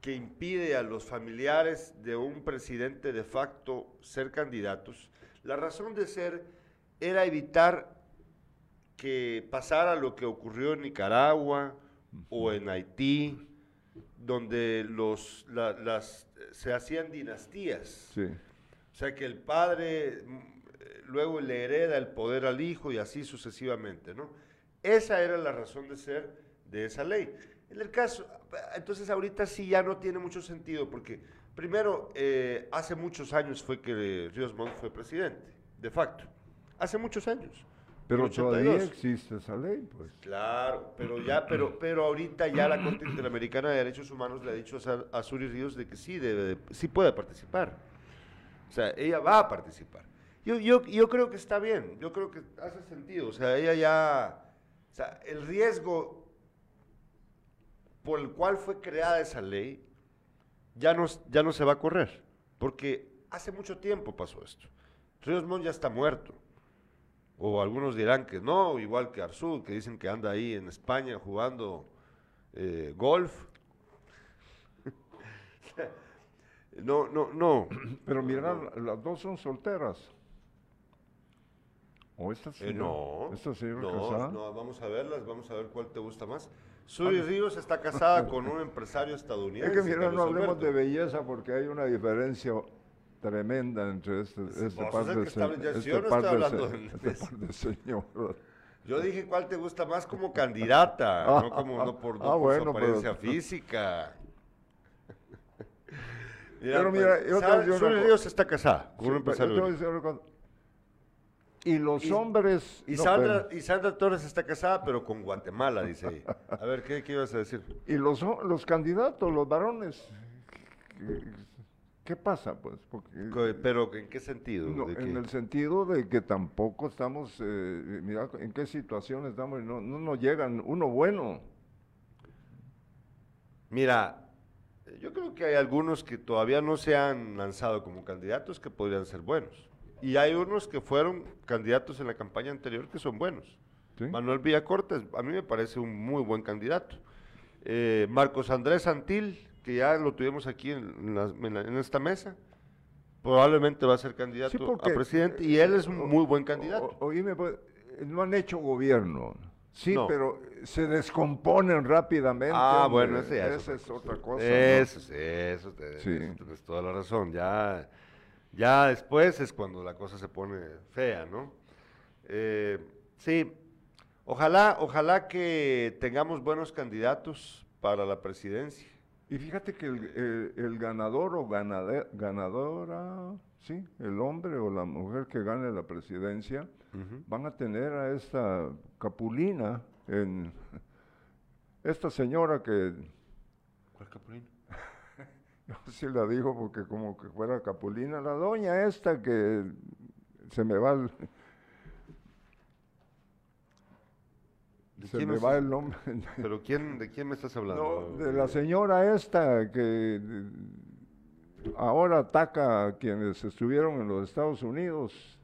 que impide a los familiares de un presidente de facto ser candidatos, la razón de ser era evitar que pasara lo que ocurrió en Nicaragua o en Haití, donde los, la- las, se hacían dinastías. Sí, O sea, que el padre luego le hereda el poder al hijo y así sucesivamente, ¿no? Esa era la razón de ser de esa ley. En el caso, entonces ahorita sí ya no tiene mucho sentido porque primero, eh, hace muchos años fue que Ríos Montt fue presidente, de facto. Hace muchos años. Pero todavía 82. existe esa ley, pues. Claro, pero ya, pero, pero ahorita ya la Corte Interamericana de Derechos Humanos le ha dicho a, Sa- a Suri Ríos de que sí debe, de- sí puede participar. O sea, ella va a participar. Yo, yo, yo creo que está bien, yo creo que hace sentido. O sea, ella ya, o sea, el riesgo por el cual fue creada esa ley ya no, ya no se va a correr, porque hace mucho tiempo pasó esto. Ríos Montt ya está muerto. O algunos dirán que no, igual que Arzú, que dicen que anda ahí en España jugando eh, golf. no, no, no. Pero mira, la- las dos son solteras. ¿O esta Eh, señora? no. ¿Esta señora no, casada? no, vamos a verlas, vamos a ver cuál te gusta más. Suri Ríos está casada con un empresario estadounidense. Es que mira, no hablemos Alberto. de belleza porque hay una diferencia tremenda entre este, este par de, que se- está- ya- este yo no estoy hablando de- este par de señoras. Yo dije cuál te gusta más como candidata, no como no por, no Ah, por bueno, su pero- apariencia física. Pero mira, yo te voy a ¿sabes? decir una Suri. Ríos está casada con Sí, un pero yo empresario. Y los Y- hombres... Y no, Sandra, pero- y Sandra Torres está casada, pero con Guatemala, dice ella. A ver, ¿qué, qué ibas a decir? Y los, los candidatos, los varones, ¿qué, qué pasa? Pues, porque, Pero, ¿en qué sentido? no, ¿De en qué? el sentido de que tampoco estamos, eh, mira en qué situación estamos, no, no nos llegan uno bueno. Mira, yo creo que hay algunos que todavía no se han lanzado como candidatos que podrían ser buenos. Y hay unos que fueron candidatos en la campaña anterior que son buenos. ¿sí? Manuel Villacortes, a mí me parece un muy buen candidato. Eh, Marcos Andrés Santil, que ya lo tuvimos aquí en, en la- en la- en esta mesa, probablemente va a ser candidato Sí, porque- a presidente y él es un muy buen candidato. O- oíme, pues, eh, no han hecho gobierno. Sí, No. pero se descomponen rápidamente. Ah, hombre. bueno, ese es Esa otra es cosa. otra cosa. ¿no? Eso, sí, eso, Sí. eso tienes toda la razón. Ya, ya después es cuando la cosa se pone fea, ¿no? Eh, sí, ojalá, ojalá que tengamos buenos candidatos para la presidencia. Y fíjate que el, el- el ganador o ganade- ganadora, sí, el hombre o la mujer que gane la presidencia, van a tener a esta Capulina, en, esta señora que, ¿Cuál Capulino? yo sí la digo porque como que fuera Capulina, la doña esta que se me va el, ¿De se me va el nombre. ¿Pero quién, de quién me estás hablando? No, de la señora esta que ahora ataca a quienes estuvieron en los Estados Unidos.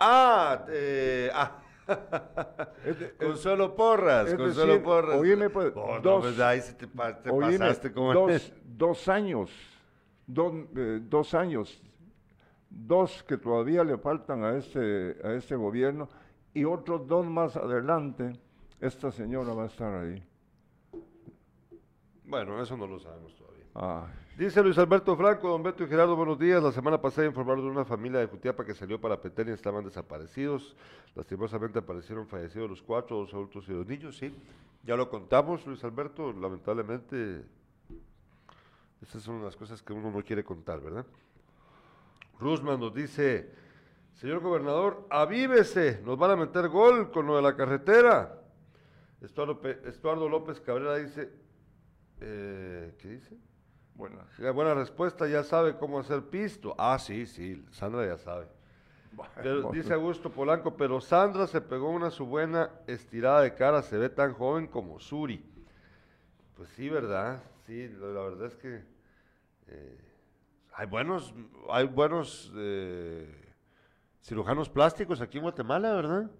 Ah, eh, ah. Es de- Consuelo Porras, es Consuelo decir, Porras. oíme, pues, Oh, no, dos- pues ahí sí te, te Oíme, pasaste como... dos, dos años, dos, eh, dos años, dos que todavía le faltan a este, a este gobierno y otros dos más adelante, esta señora va a estar ahí. Bueno, eso no lo sabemos todavía. Ay, Dice Luis Alberto Franco, don Beto y Gerardo, buenos días. La semana pasada informaron de una familia de Jutiapa que salió para Petén y estaban desaparecidos. Lastimosamente aparecieron fallecidos los cuatro, dos adultos y dos niños, sí. Ya lo contamos, Luis Alberto, lamentablemente. Esas son las cosas que uno no quiere contar, ¿verdad? Rusman nos dice, señor gobernador, avívese, nos van a meter gol con lo de la carretera. Estuardo, Pe- Estuardo López Cabrera dice, eh, ¿qué dice? Bueno, La buena respuesta, ya sabe cómo hacer pisto. Ah, sí, sí, Sandra ya sabe. Pero, dice Augusto Polanco, pero Sandra se pegó una su buena estirada de cara, se ve tan joven como Suri. Pues sí, ¿verdad? Sí, la, la verdad es que eh, hay buenos, hay buenos eh, cirujanos plásticos aquí en Guatemala, ¿verdad?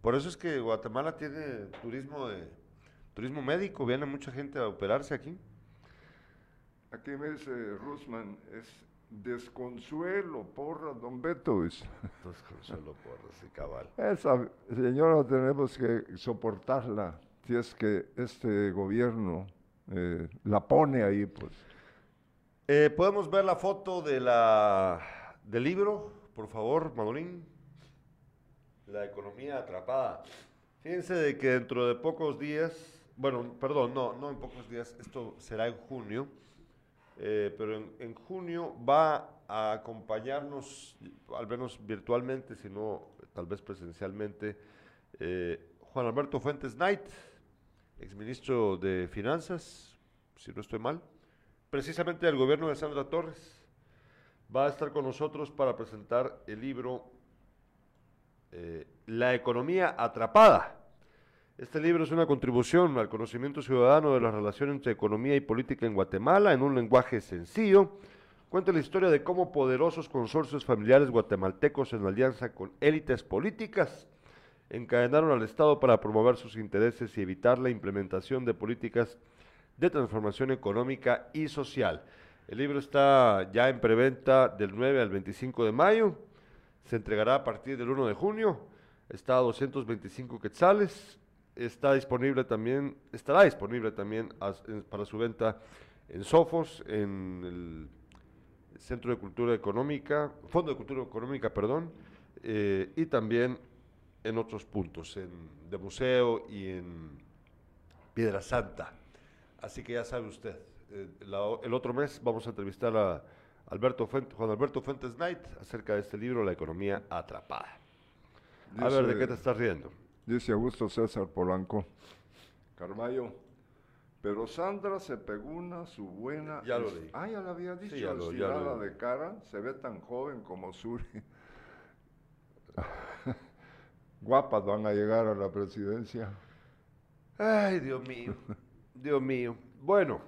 Por eso es que Guatemala tiene turismo de turismo médico, viene mucha gente a operarse aquí. Aquí me dice Rusman, es desconsuelo, porra, don Beto. dice. Entonces, Consuelo Porras y cabal. Esa señora tenemos que soportarla si es que este gobierno eh, la pone ahí, pues. Eh, ¿Podemos ver la foto de la, del libro, por favor, Manolín? La economía atrapada. Fíjense de que dentro de pocos días, bueno, perdón, no, no en pocos días, esto será en junio, eh, pero en, junio va a acompañarnos, al menos virtualmente, si no tal vez presencialmente, Eh, Juan Alberto Fuentes Knight, exministro de Finanzas, si no estoy mal, precisamente del gobierno de Sandra Torres, va a estar con nosotros para presentar el libro eh, La economía atrapada. Este libro es una contribución al conocimiento ciudadano de la relación entre economía y política en Guatemala en un lenguaje sencillo. Cuenta la historia de cómo poderosos consorcios familiares guatemaltecos en alianza con élites políticas encadenaron al Estado para promover sus intereses y evitar la implementación de políticas de transformación económica y social. El libro está ya en preventa del 9 al 25 de mayo, se entregará a partir del 1 de junio, está a 225 quetzales, está disponible también, estará disponible también para su venta en Sofos, en el Centro de Cultura Económica, Fondo de Cultura Económica, perdón, eh, y también en otros puntos, en de museo y en Piedra Santa. Así que ya sabe usted, eh, el otro mes vamos a entrevistar a Alberto Juan Alberto Fuentes Knight acerca de este libro, La economía atrapada. A ver, ¿de qué te estás riendo? Dice Augusto César Polanco, Carballo, pero Sandra se pegó una su buena... Ya lo leí. Ah, ya lo había dicho, ya lo, de cara, se ve tan joven como Suri. guapas van a llegar a la presidencia. Ay, Dios mío, Dios mío. Bueno,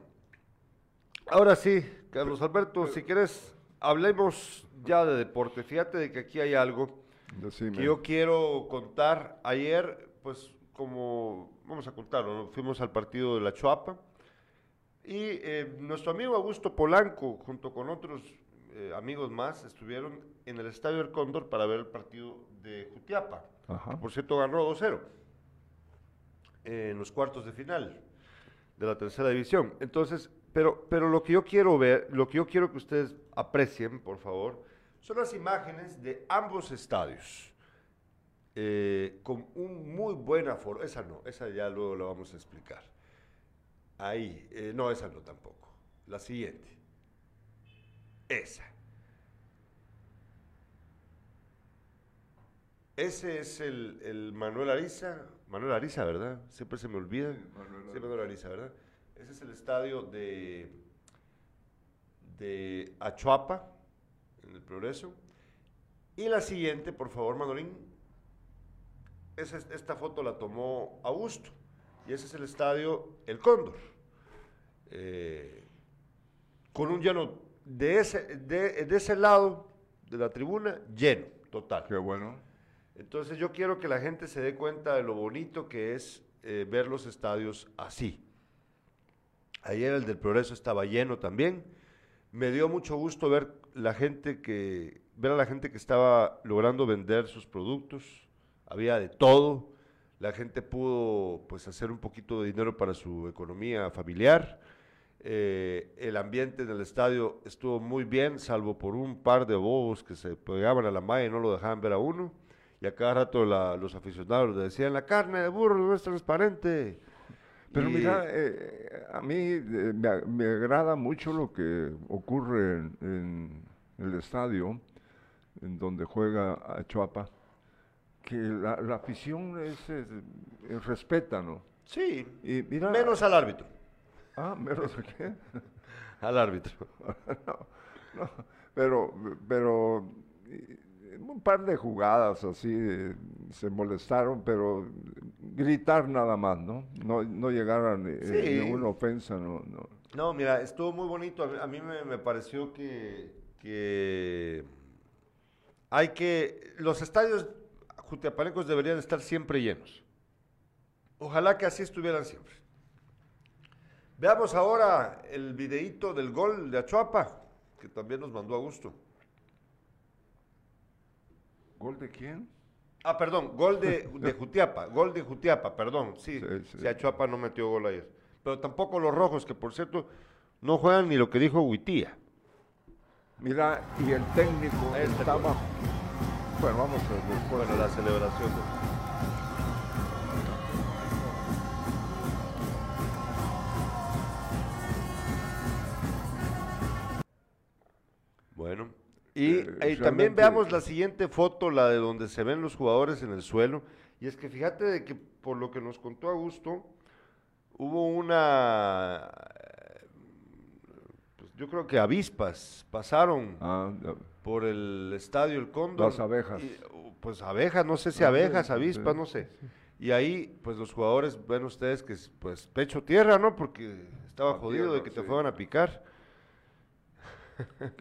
ahora sí, Carlos Alberto, si quieres, hablemos ya de deporte. Fíjate de que aquí hay algo que yo quiero contar. Ayer, pues, como vamos a contarlo, fuimos al partido de la Chuapa y eh, nuestro amigo Augusto Polanco, junto con otros eh, amigos más, estuvieron en el Estadio del Cóndor para ver el partido de Jutiapa por cierto ganó 2-0 en los cuartos de final de la tercera división. Entonces, pero, pero lo que yo quiero ver, lo que yo quiero que ustedes aprecien, por favor, son las imágenes de ambos estadios. Eh, con un muy buen aforo. Esa no, esa ya luego la vamos a explicar. Ahí, eh, no, esa no tampoco. La siguiente. Esa. Ese es el, Manuel Ariza, Manuel Ariza, ¿verdad? Siempre se me olvida. Sí, Manuel, Ariza, ¿verdad? Ese es el estadio de, de Achuapa, en el Progreso. Y la siguiente, por favor, Manolín. esta foto la tomó Augusto. Y ese es el estadio El Cóndor. Eh, con un lleno de ese, de, de ese lado de la tribuna, lleno, total. Qué bueno. Entonces yo quiero que la gente se dé cuenta de lo bonito que es eh, ver los estadios así. Ayer el del Progreso estaba lleno también. Me dio mucho gusto ver la gente que ver a la gente que estaba logrando vender sus productos. Había de todo. La gente pudo pues hacer un poquito de dinero para su economía familiar. Eh, el ambiente en el estadio estuvo muy bien, salvo por un par de bobos que se pegaban a la malla y no lo dejaban ver a uno y a cada rato los aficionados decían, la carne de burro no es transparente. Pero mira, eh, a mí eh, me, agrada mucho lo que ocurre en, el estadio, en donde juega a Chuapa, que la, afición es, respeta, ¿no? Sí, y mira, menos al árbitro. Ah, menos a qué? al árbitro. no, pero, pero un par de jugadas así se molestaron, pero gritar nada más, ¿no? No, no llegar a ninguna ofensa, no, no. No, mira, estuvo muy bonito. A mí, me, pareció que, que hay que. Los estadios jutiapanecos deberían estar siempre llenos. Ojalá que así estuvieran siempre. Veamos ahora el videíto del gol de Achuapa, que también nos mandó a gusto. ¿Gol de quién? Ah, perdón, gol de, de Jutiapa, gol de Jutiapa, perdón, sí, sí, Achuapa no metió gol ayer. Pero tampoco los rojos, que por cierto no juegan ni lo que dijo Huitía. Mira, y el técnico este estaba... Bueno, vamos a ver, bueno, la celebración. Y eh, también veamos la siguiente foto, la de donde se ven los jugadores en el suelo. Y es que fíjate de que por lo que nos contó Augusto, hubo una, pues yo creo que avispas pasaron Ah, por el estadio El Cóndor. Las abejas. y, uh, pues abejas, no sé si Ah, abejas, avispas, no sé. Y ahí, pues los jugadores, ven ustedes que, es, pues pecho tierra, ¿no? Porque estaba A jodido de que te fueran a picar.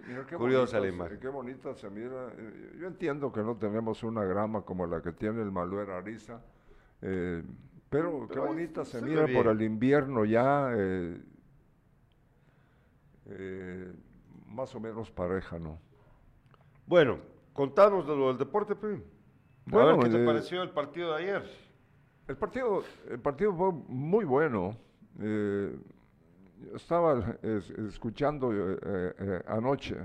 Mira qué Curiosa la bonita imagen. Qué bonita se mira. Eh, Yo entiendo que no tenemos una grama como la que tiene el Maluer Ariza, eh, pero, qué Pero bonita se mira por el invierno ya, eh, eh, más o menos pareja, ¿no? Bueno, contanos de lo del deporte, Pim. a Bueno, ver qué te pareció el partido de ayer. El partido, el partido fue muy bueno. eh, estaba es- escuchando eh, eh, anoche.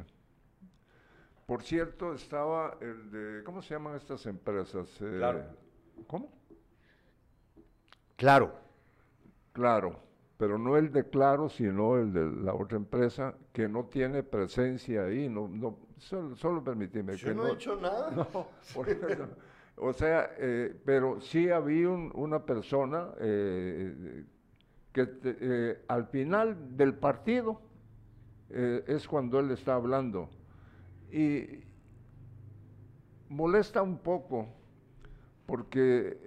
Por cierto, estaba el de, ¿cómo se llaman estas empresas? Eh, Claro. ¿Cómo? Claro. Claro, pero no el de Claro, sino el de la otra empresa que no tiene presencia ahí. No, no, solo, solo permíteme Yo que no he hecho nada. no, o sea, eh, pero sí había un- una persona eh, que te- eh, al final del partido eh, es cuando él está hablando y molesta un poco porque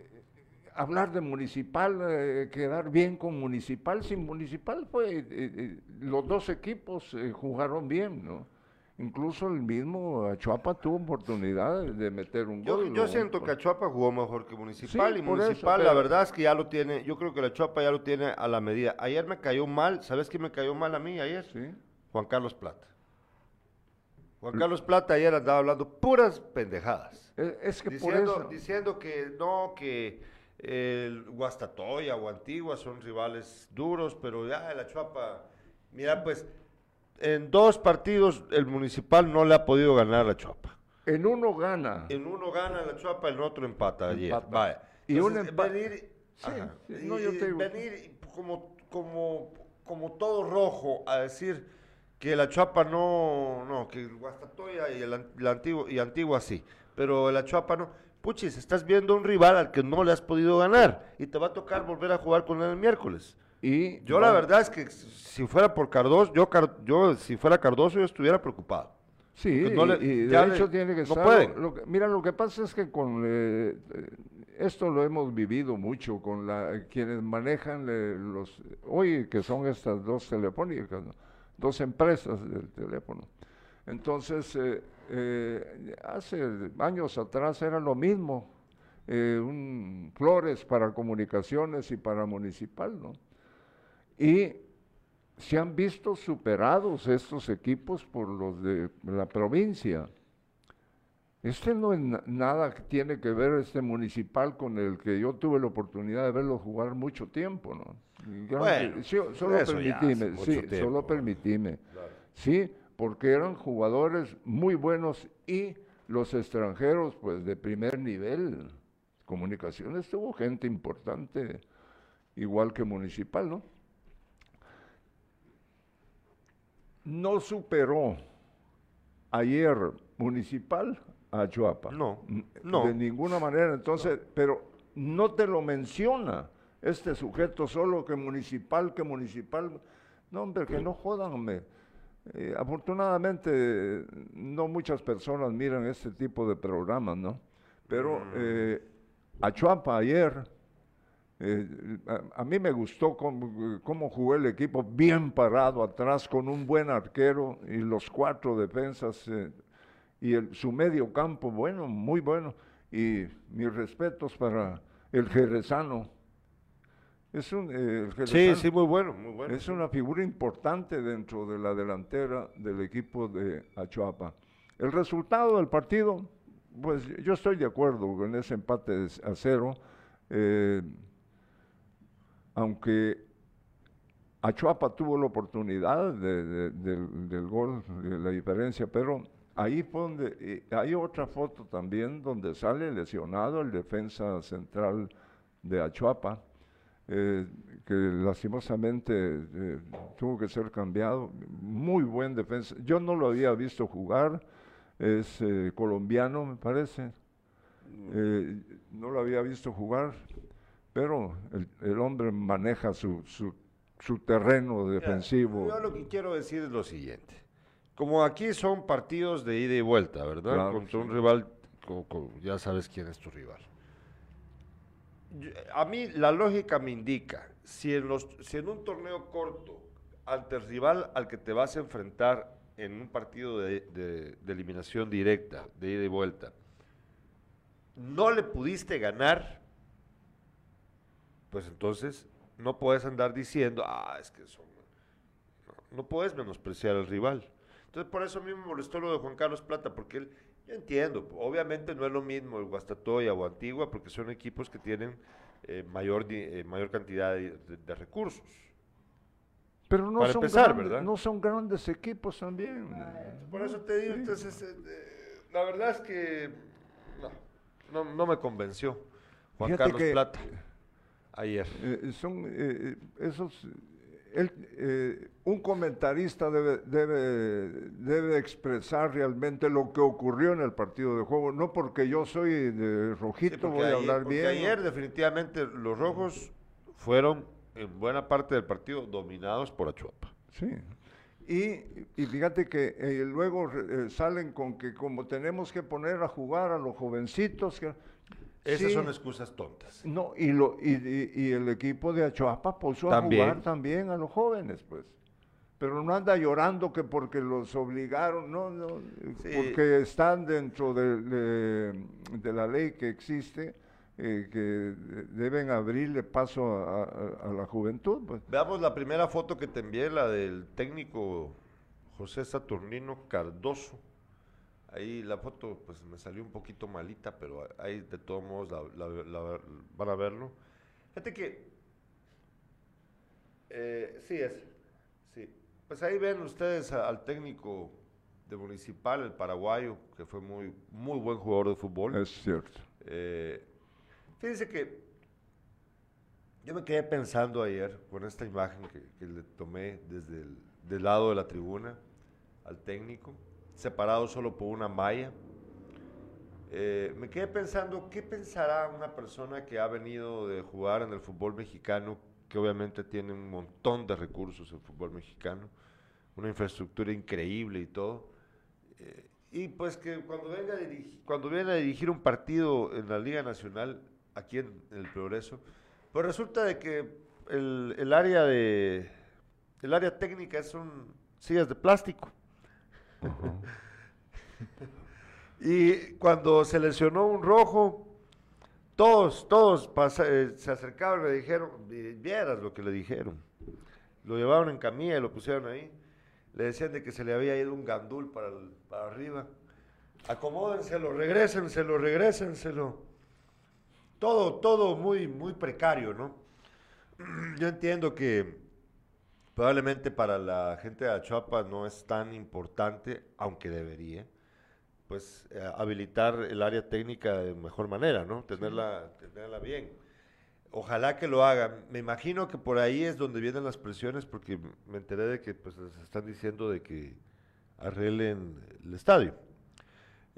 hablar de municipal, eh, quedar bien con municipal, sin municipal fue, eh, los dos equipos jugaron bien, ¿no? Incluso el mismo Achuapa tuvo oportunidad de- meter un Yo, gol. yo siento que Achuapa jugó mejor que Municipal Sí, y por eso, Municipal la verdad es que ya lo tiene, yo creo que la Achuapa ya lo tiene a la medida. Ayer me cayó mal, ¿sabes qué me cayó mal a mí ayer? Sí. Juan Carlos Plata. Juan Carlos Plata ayer andaba hablando puras pendejadas. Eh, Es que por Diciendo, eso... diciendo que no, que el Guastatoya o Antigua son rivales duros, pero ya el Achuapa, mira pues, en dos partidos el Municipal no le ha podido ganar a la Achuapa. En uno gana. En uno gana la Chuapa, en otro empata ayer. Empata. Vaya. Y un Entonces, empa- venir, Sí, ajá, sí, no, yo y te digo- venir como, como, como todo rojo a decir que la Chuapa no, no, que el Guastatoya y el, la antiguo, y Antigua sí, pero la Chuapa no. Puchis, estás viendo un rival al que no le has podido ganar y te va a tocar volver a jugar con él el miércoles. Y Yo la verdad es que si fuera por Cardoso, yo, si fuera Cardoso yo estuviera preocupado. Sí, Porque no le- y, de le- hecho tiene que no estar. lo que- mira, lo que pasa es que con eh, eh, esto lo hemos vivido mucho con la quienes manejan eh, los hoy que son estas dos telefónicas, ¿no? dos empresas del teléfono. Entonces, eh, eh, hace años atrás era lo mismo, un Flores para comunicaciones y para municipal, ¿no? Y se han visto superados estos equipos por los de la provincia. Este no es na- nada que tiene que ver este municipal con el que yo tuve la oportunidad de verlo jugar mucho tiempo, ¿no? Bueno, sí, solo permitime, sí, tiempo, solo permitime. Sí, porque eran jugadores muy buenos y los extranjeros, pues de primer nivel. Comunicaciones tuvo gente importante, igual que municipal, ¿no? No superó ayer municipal a Chuapa. No, N- no. De ninguna manera. Entonces, pero no te lo menciona este sujeto solo que municipal, que municipal. No, hombre, que no jodan, hombre. Eh, afortunadamente, no muchas personas miran este tipo de programas, ¿no? Pero eh, a Chuapa ayer, eh, a, a mí me gustó cómo, cómo jugó el equipo, bien parado atrás, con un buen arquero y los cuatro defensas, eh, y el, su medio campo, bueno, muy bueno. Y mis respetos para el Jerezano. Es un, eh, el Sí, sí, muy bueno, muy bueno. es una figura importante dentro de la delantera del equipo de Achuapa. El resultado del partido, pues yo estoy de acuerdo con ese empate a cero, eh, aunque Achuapa tuvo la oportunidad de- de- del, del gol, de la diferencia, pero ahí fue donde, eh, hay otra foto también donde sale lesionado el defensa central de Achuapa, eh, que lastimosamente eh, tuvo que ser cambiado. Muy buen defensa. Yo no lo había visto jugar, es eh, colombiano, me parece. eh, no lo había visto jugar, pero el, el hombre maneja su, su, su terreno defensivo. Yo lo que quiero decir es lo siguiente. Como aquí son partidos de ida y vuelta, ¿verdad? Claro, Contra sí. un rival, ya sabes quién es tu rival. Yo- A mí la lógica me indica, si en, los, si en un torneo corto, ante el rival al que te vas a enfrentar en un partido de, de- de eliminación directa, de ida y vuelta, no le pudiste ganar, pues entonces no puedes andar diciendo, ah, es que son... No, no puedes menospreciar al rival. Entonces por eso a mí me molestó lo de Juan Carlos Plata, porque él, yo entiendo, obviamente no es lo mismo el Guastatoya o Antigua, porque son equipos que tienen eh, mayor, eh, mayor cantidad de, de- de recursos. Pero no Para son, empezar, grandes, ¿verdad? no son grandes equipos también. Por eso te digo, entonces, eh, eh, la verdad es que no, no, no me convenció Juan Fíjate Carlos que- Plata ayer. Eh, son eh, esos eh, un comentarista debe, debe, debe expresar realmente lo que ocurrió en el partido de juego, no porque yo soy de rojito voy a ayer- hablar bien. ayer definitivamente los rojos fueron en buena parte del partido dominados por Achuapa. Sí. Y, y fíjate que eh, luego eh, salen con que como tenemos que poner a jugar a los jovencitos, que, Esas Sí. son excusas tontas. No, y, lo, y, y- y el equipo de Achuapa puso También. a jugar también a los jóvenes, pues. Pero no anda llorando que porque los obligaron, no, no, Sí. porque están dentro de, de- de la ley que existe, eh, que deben abrirle paso a, a- a la juventud, pues. Veamos la primera foto que te envié, la del técnico José Saturnino Cardoso. Ahí la foto pues me salió un poquito malita, pero ahí de todos modos la, la- la- van a verlo. Fíjate que... eh, sí es, sí. Pues ahí ven ustedes a- al técnico de Municipal, el paraguayo, que fue muy, muy buen jugador de fútbol. Es cierto. Eh, fíjense que yo me quedé pensando ayer con esta imagen que, que le tomé desde el del lado de la tribuna al técnico, separado solo por una malla. Eh, me quedé pensando, ¿qué pensará una persona que ha venido de jugar en el fútbol mexicano, que obviamente tiene un montón de recursos el fútbol mexicano, una infraestructura increíble y todo? Eh, y pues que cuando venga a dirigir, cuando viene a dirigir un partido en la Liga Nacional, aquí en, el Progreso, pues resulta de que el, el área de el área técnica son sillas de plástico. Y cuando se lesionó un rojo, todos, todos eh, se acercaron y le dijeron, "Vi- vieras lo que le dijeron. Lo llevaron en camilla y lo pusieron ahí. Le decían de que se le había ido un gandul para arriba. Acomódenselo, regrésenselo, regrésenselo. Todo, todo muy, muy precario, ¿no? Yo entiendo que probablemente para la gente de Achuapa no es tan importante, aunque debería, pues eh, habilitar el área técnica de mejor manera, ¿no? Tenerla, tenerla bien. Ojalá que lo hagan. Me imagino que por ahí es donde vienen las presiones, porque me enteré de que pues les están diciendo de que arreglen el estadio.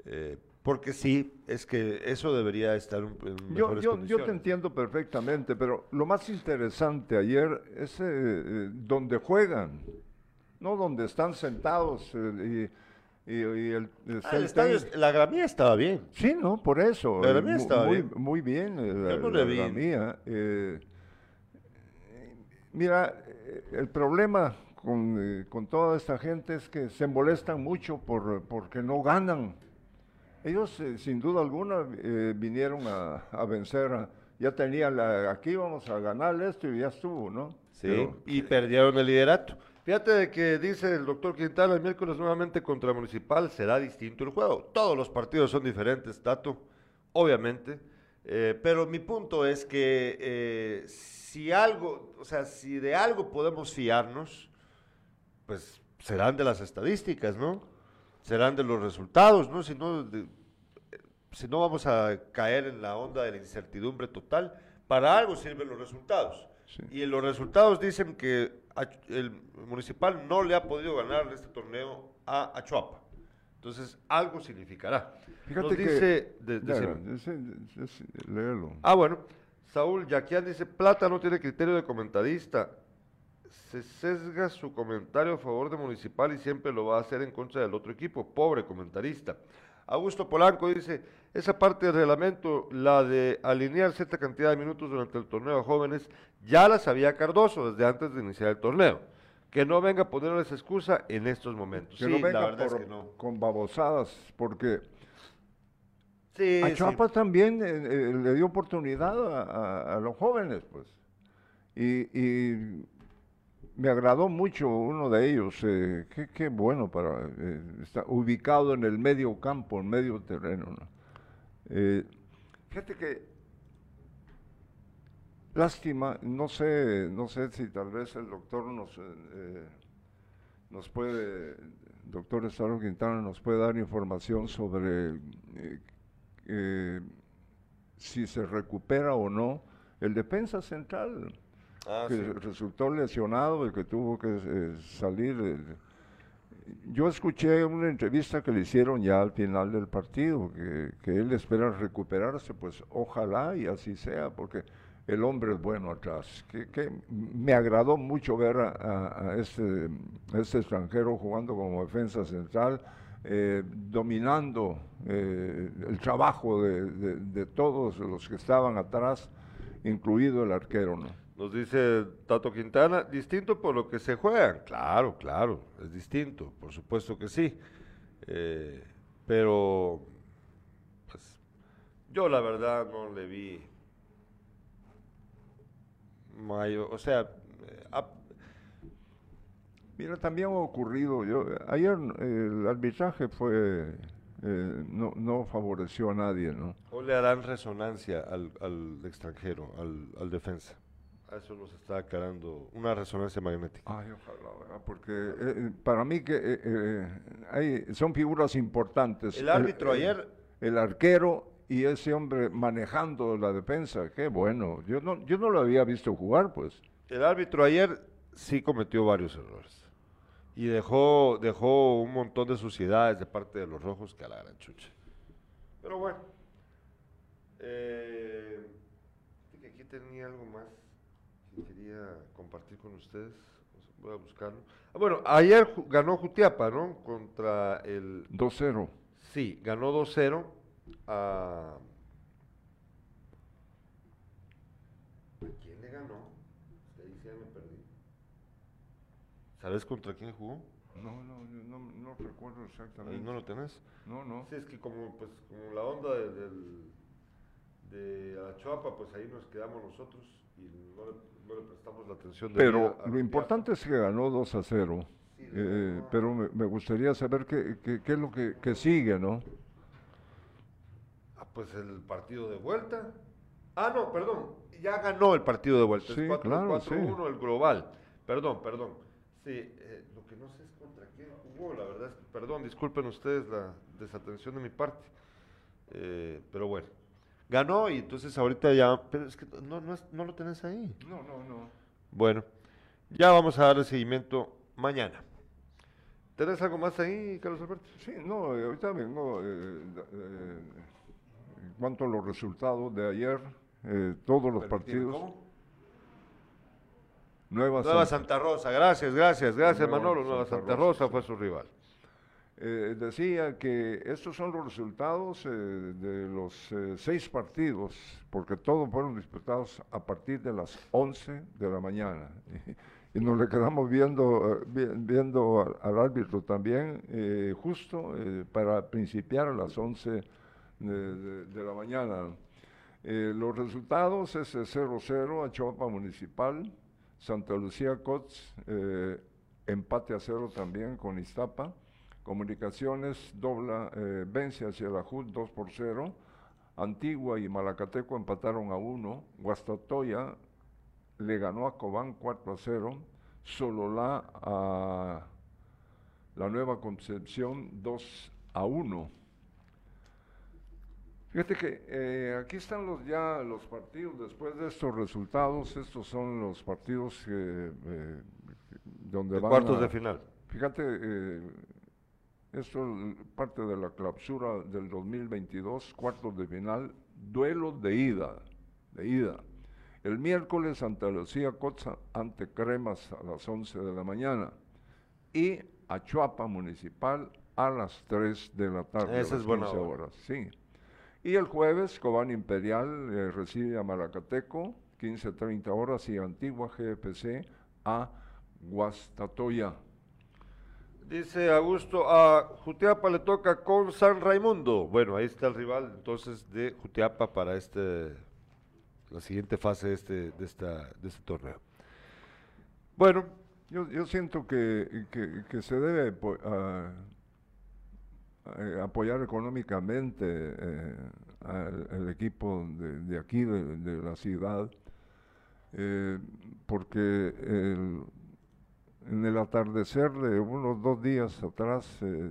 Eh, porque sí, es que eso debería estar en Yo, mejores yo, yo condiciones. te entiendo perfectamente, pero lo más interesante ayer es eh, eh, donde juegan, no donde están sentados eh, y, y- y el, el Ah, el estadio, la gramía estaba bien. Sí, no, por eso. La eh, gramía mu- estaba muy, bien. muy bien. eh, la, Yo no la gramía, eh, mira, eh, el problema con, eh, con toda esta gente es que se molestan mucho por, porque no ganan. Ellos, eh, sin duda alguna, eh, vinieron a, a vencer. a- ya tenían la, aquí vamos a ganar esto y ya estuvo, ¿no? Sí, Pero- y perdieron el liderato. Fíjate de que dice el doctor Quintana el miércoles nuevamente contra Municipal será distinto el juego. Todos los partidos son diferentes, Tato, obviamente. Eh, pero mi punto es que eh, si algo, o sea, si de algo podemos fiarnos, pues serán de las estadísticas, ¿no? Serán de los resultados, ¿no? Si no, de- si no vamos a caer en la onda de la incertidumbre total, para algo sirven los resultados. Sí. Y los resultados dicen que el municipal no le ha podido ganar este torneo a Achuapa. Entonces, algo significará. Fíjate Nos que- dice, de- Ya, decime. ese- ese- léelo. Ah, bueno. Saúl Yaquian dice, Plata no tiene criterio de comentarista. Se sesga su comentario a favor de Municipal y siempre lo va a hacer en contra del otro equipo. Pobre comentarista. Augusto Polanco dice, esa parte del reglamento, la de alinear cierta cantidad de minutos durante el torneo a jóvenes, ya la sabía Cardoso desde antes de iniciar el torneo. Que no venga a ponerles excusa en estos momentos. Que sí, no venga la verdad por- es que no. con babosadas, porque Sí, a sí. Chapa también eh, eh, le dio oportunidad a, a- a los jóvenes, pues. Y, y me agradó mucho uno de ellos. eh, qué, qué bueno para eh, está ubicado en el medio campo, en medio terreno. ¿no? Eh, fíjate que lástima, no sé, no sé si tal vez el doctor nos eh, eh, nos puede, doctor Estado Quintana nos puede dar información sobre si se recupera o no el defensa central Ah, que sí. resultó lesionado y que tuvo que eh, salir. eh. Yo escuché una entrevista que le hicieron ya al final del partido, que, que él espera recuperarse, pues ojalá y así sea, porque el hombre es bueno atrás. Que, que me agradó mucho ver a, a- a este, a este extranjero jugando como defensa central, eh, dominando eh, el trabajo de, de- de todos los que estaban atrás, incluido el arquero, ¿no? Nos dice Tato Quintana, distinto por lo que se juegan. Claro, claro, es distinto, por supuesto que sí. Eh, pero, pues, yo la verdad no le vi mayor, o sea, eh, Mira, también ha ocurrido, yo, ayer eh, el arbitraje fue, eh, no, no favoreció a nadie, ¿no? o le harán resonancia al, al extranjero, al, al defensa. Eso nos está aclarando una resonancia magnética. Ay, ojalá, ¿verdad? porque eh, eh, para mí que eh, eh, hay, son figuras importantes. El árbitro el- ayer- El arquero y ese hombre manejando la defensa, qué bueno. Yo no, yo no lo había visto jugar, pues. El árbitro ayer sí cometió varios errores. Y dejó, dejó un montón de suciedades de parte de los rojos que a la gran chucha. Pero bueno. Eh, aquí tenía algo más quería compartir con ustedes. Voy a buscarlo. Ah, bueno, ayer ganó Jutiapa, ¿no? Contra el 2-0. Sí, ganó 2-0 a... ¿A quién le ganó? Ahí sí ya me perdí. ¿Sabes contra quién jugó? No, no, no, no recuerdo Ahí exactamente. ¿No lo tenés? No, no. Sí, es que como, pues, como la onda de, del- de Achuapa, pues ahí nos quedamos nosotros y no le, no le prestamos la atención de Pero lo importante es que ganó 2 a 0. Sí, le Eh, pero me, me gustaría saber qué, qué- qué es lo que, que sigue, ¿no? Ah, pues el partido de vuelta. Ah, no, perdón. Ya ganó el partido de vuelta. Sí, es 4 claro, 4-1 el global. Perdón, perdón. Sí, eh, lo que no sé es contra quién jugó, la verdad es que, perdón, disculpen ustedes la desatención de mi parte. Eh, pero bueno. Ganó y entonces ahorita ya. Pero es que no, no, es- no lo tenés ahí. No, no, no. Bueno, ya vamos a darle seguimiento mañana. ¿Tenés algo más ahí, Carlos Alberto? Sí, no, eh, ahorita vengo. eh, eh, en cuanto a los resultados de ayer, eh, todos los partidos. ¿cómo? Nueva, Nueva San- Santa Rosa, gracias, gracias, gracias Nueva Manolo. Nueva Santa Santa Rosa, fue su rival. Eh, decía que estos son los resultados eh, de los eh, seis partidos, porque todos fueron disputados a partir de las 11 de la mañana. Y, nos le quedamos viendo, vi- viendo al, árbitro también, justo para principiar a las 11 de, la mañana. Los resultados es eh, 0-0 a Chopa Municipal, Santa Lucía Cots, empate a cero también con Iztapa. Comunicaciones dobla, eh, vence hacia la JUT 2 por 0. Antigua y Malacateco empataron a 1. Guastatoya le ganó a Cobán 4 a 0. Sololá a la Nueva Concepción 2 a 1. Fíjate que eh, aquí están los ya los partidos. Después de estos resultados, estos son los partidos que, eh, donde De van cuartos a- de final. Fíjate, eh, Esto es parte de la clausura del 2022, cuartos de final, duelo de ida, de ida. El miércoles Santa Lucía Coza ante Cremas a las 11 de la mañana y Achuapa Municipal a las 3 de la tarde. Esa a es buena 15 hora. horas, sí. Y el jueves Cobán Imperial eh, recibe a Malacateco, 15.30 horas, y Antigua GFC a Guastatoya. Dice Augusto, a Jutiapa le toca con San Raimundo. Bueno, ahí está el rival entonces de Jutiapa para este la siguiente fase de este, de esta, de este torneo. Bueno, Yo, yo siento que, que- se debe apoyar económicamente eh, al, equipo de, aquí, de, de la ciudad, eh, porque el- en el atardecer de unos dos días atrás eh,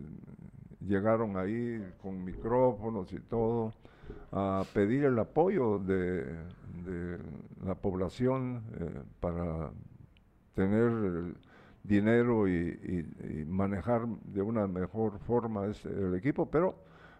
llegaron ahí con micrófonos y todo a pedir el apoyo de, la población eh, para tener dinero y, manejar de una mejor forma ese- el equipo, pero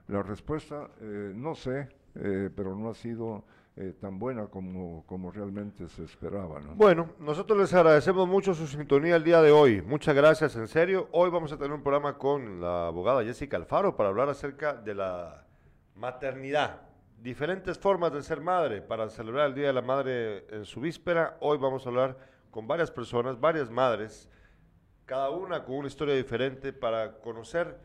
la respuesta, eh, no sé, eh, pero no ha sido eh, tan buena como, como realmente se esperaba. ¿no? Bueno, nosotros les agradecemos mucho su sintonía el día de hoy. Muchas gracias, en serio. Hoy vamos a tener un programa con la abogada Jessica Alfaro para hablar acerca de la maternidad. Diferentes formas de ser madre para celebrar el Día de la Madre en su víspera. Hoy vamos a hablar con varias personas, varias madres, cada una con una historia diferente para conocer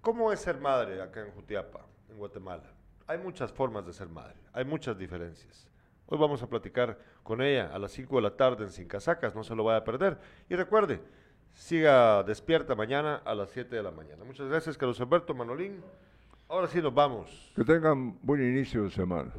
cómo es ser madre acá en Jutiapa, en Guatemala. Hay muchas formas de ser madre, hay muchas diferencias. Hoy vamos a platicar con ella a las 5 de la tarde en Sin Casacas, no se lo vaya a perder. Y recuerde, siga despierta mañana a las 7 de la mañana. Muchas gracias, Carlos Alberto Manolín. Ahora sí nos vamos. Que tengan buen inicio de semana.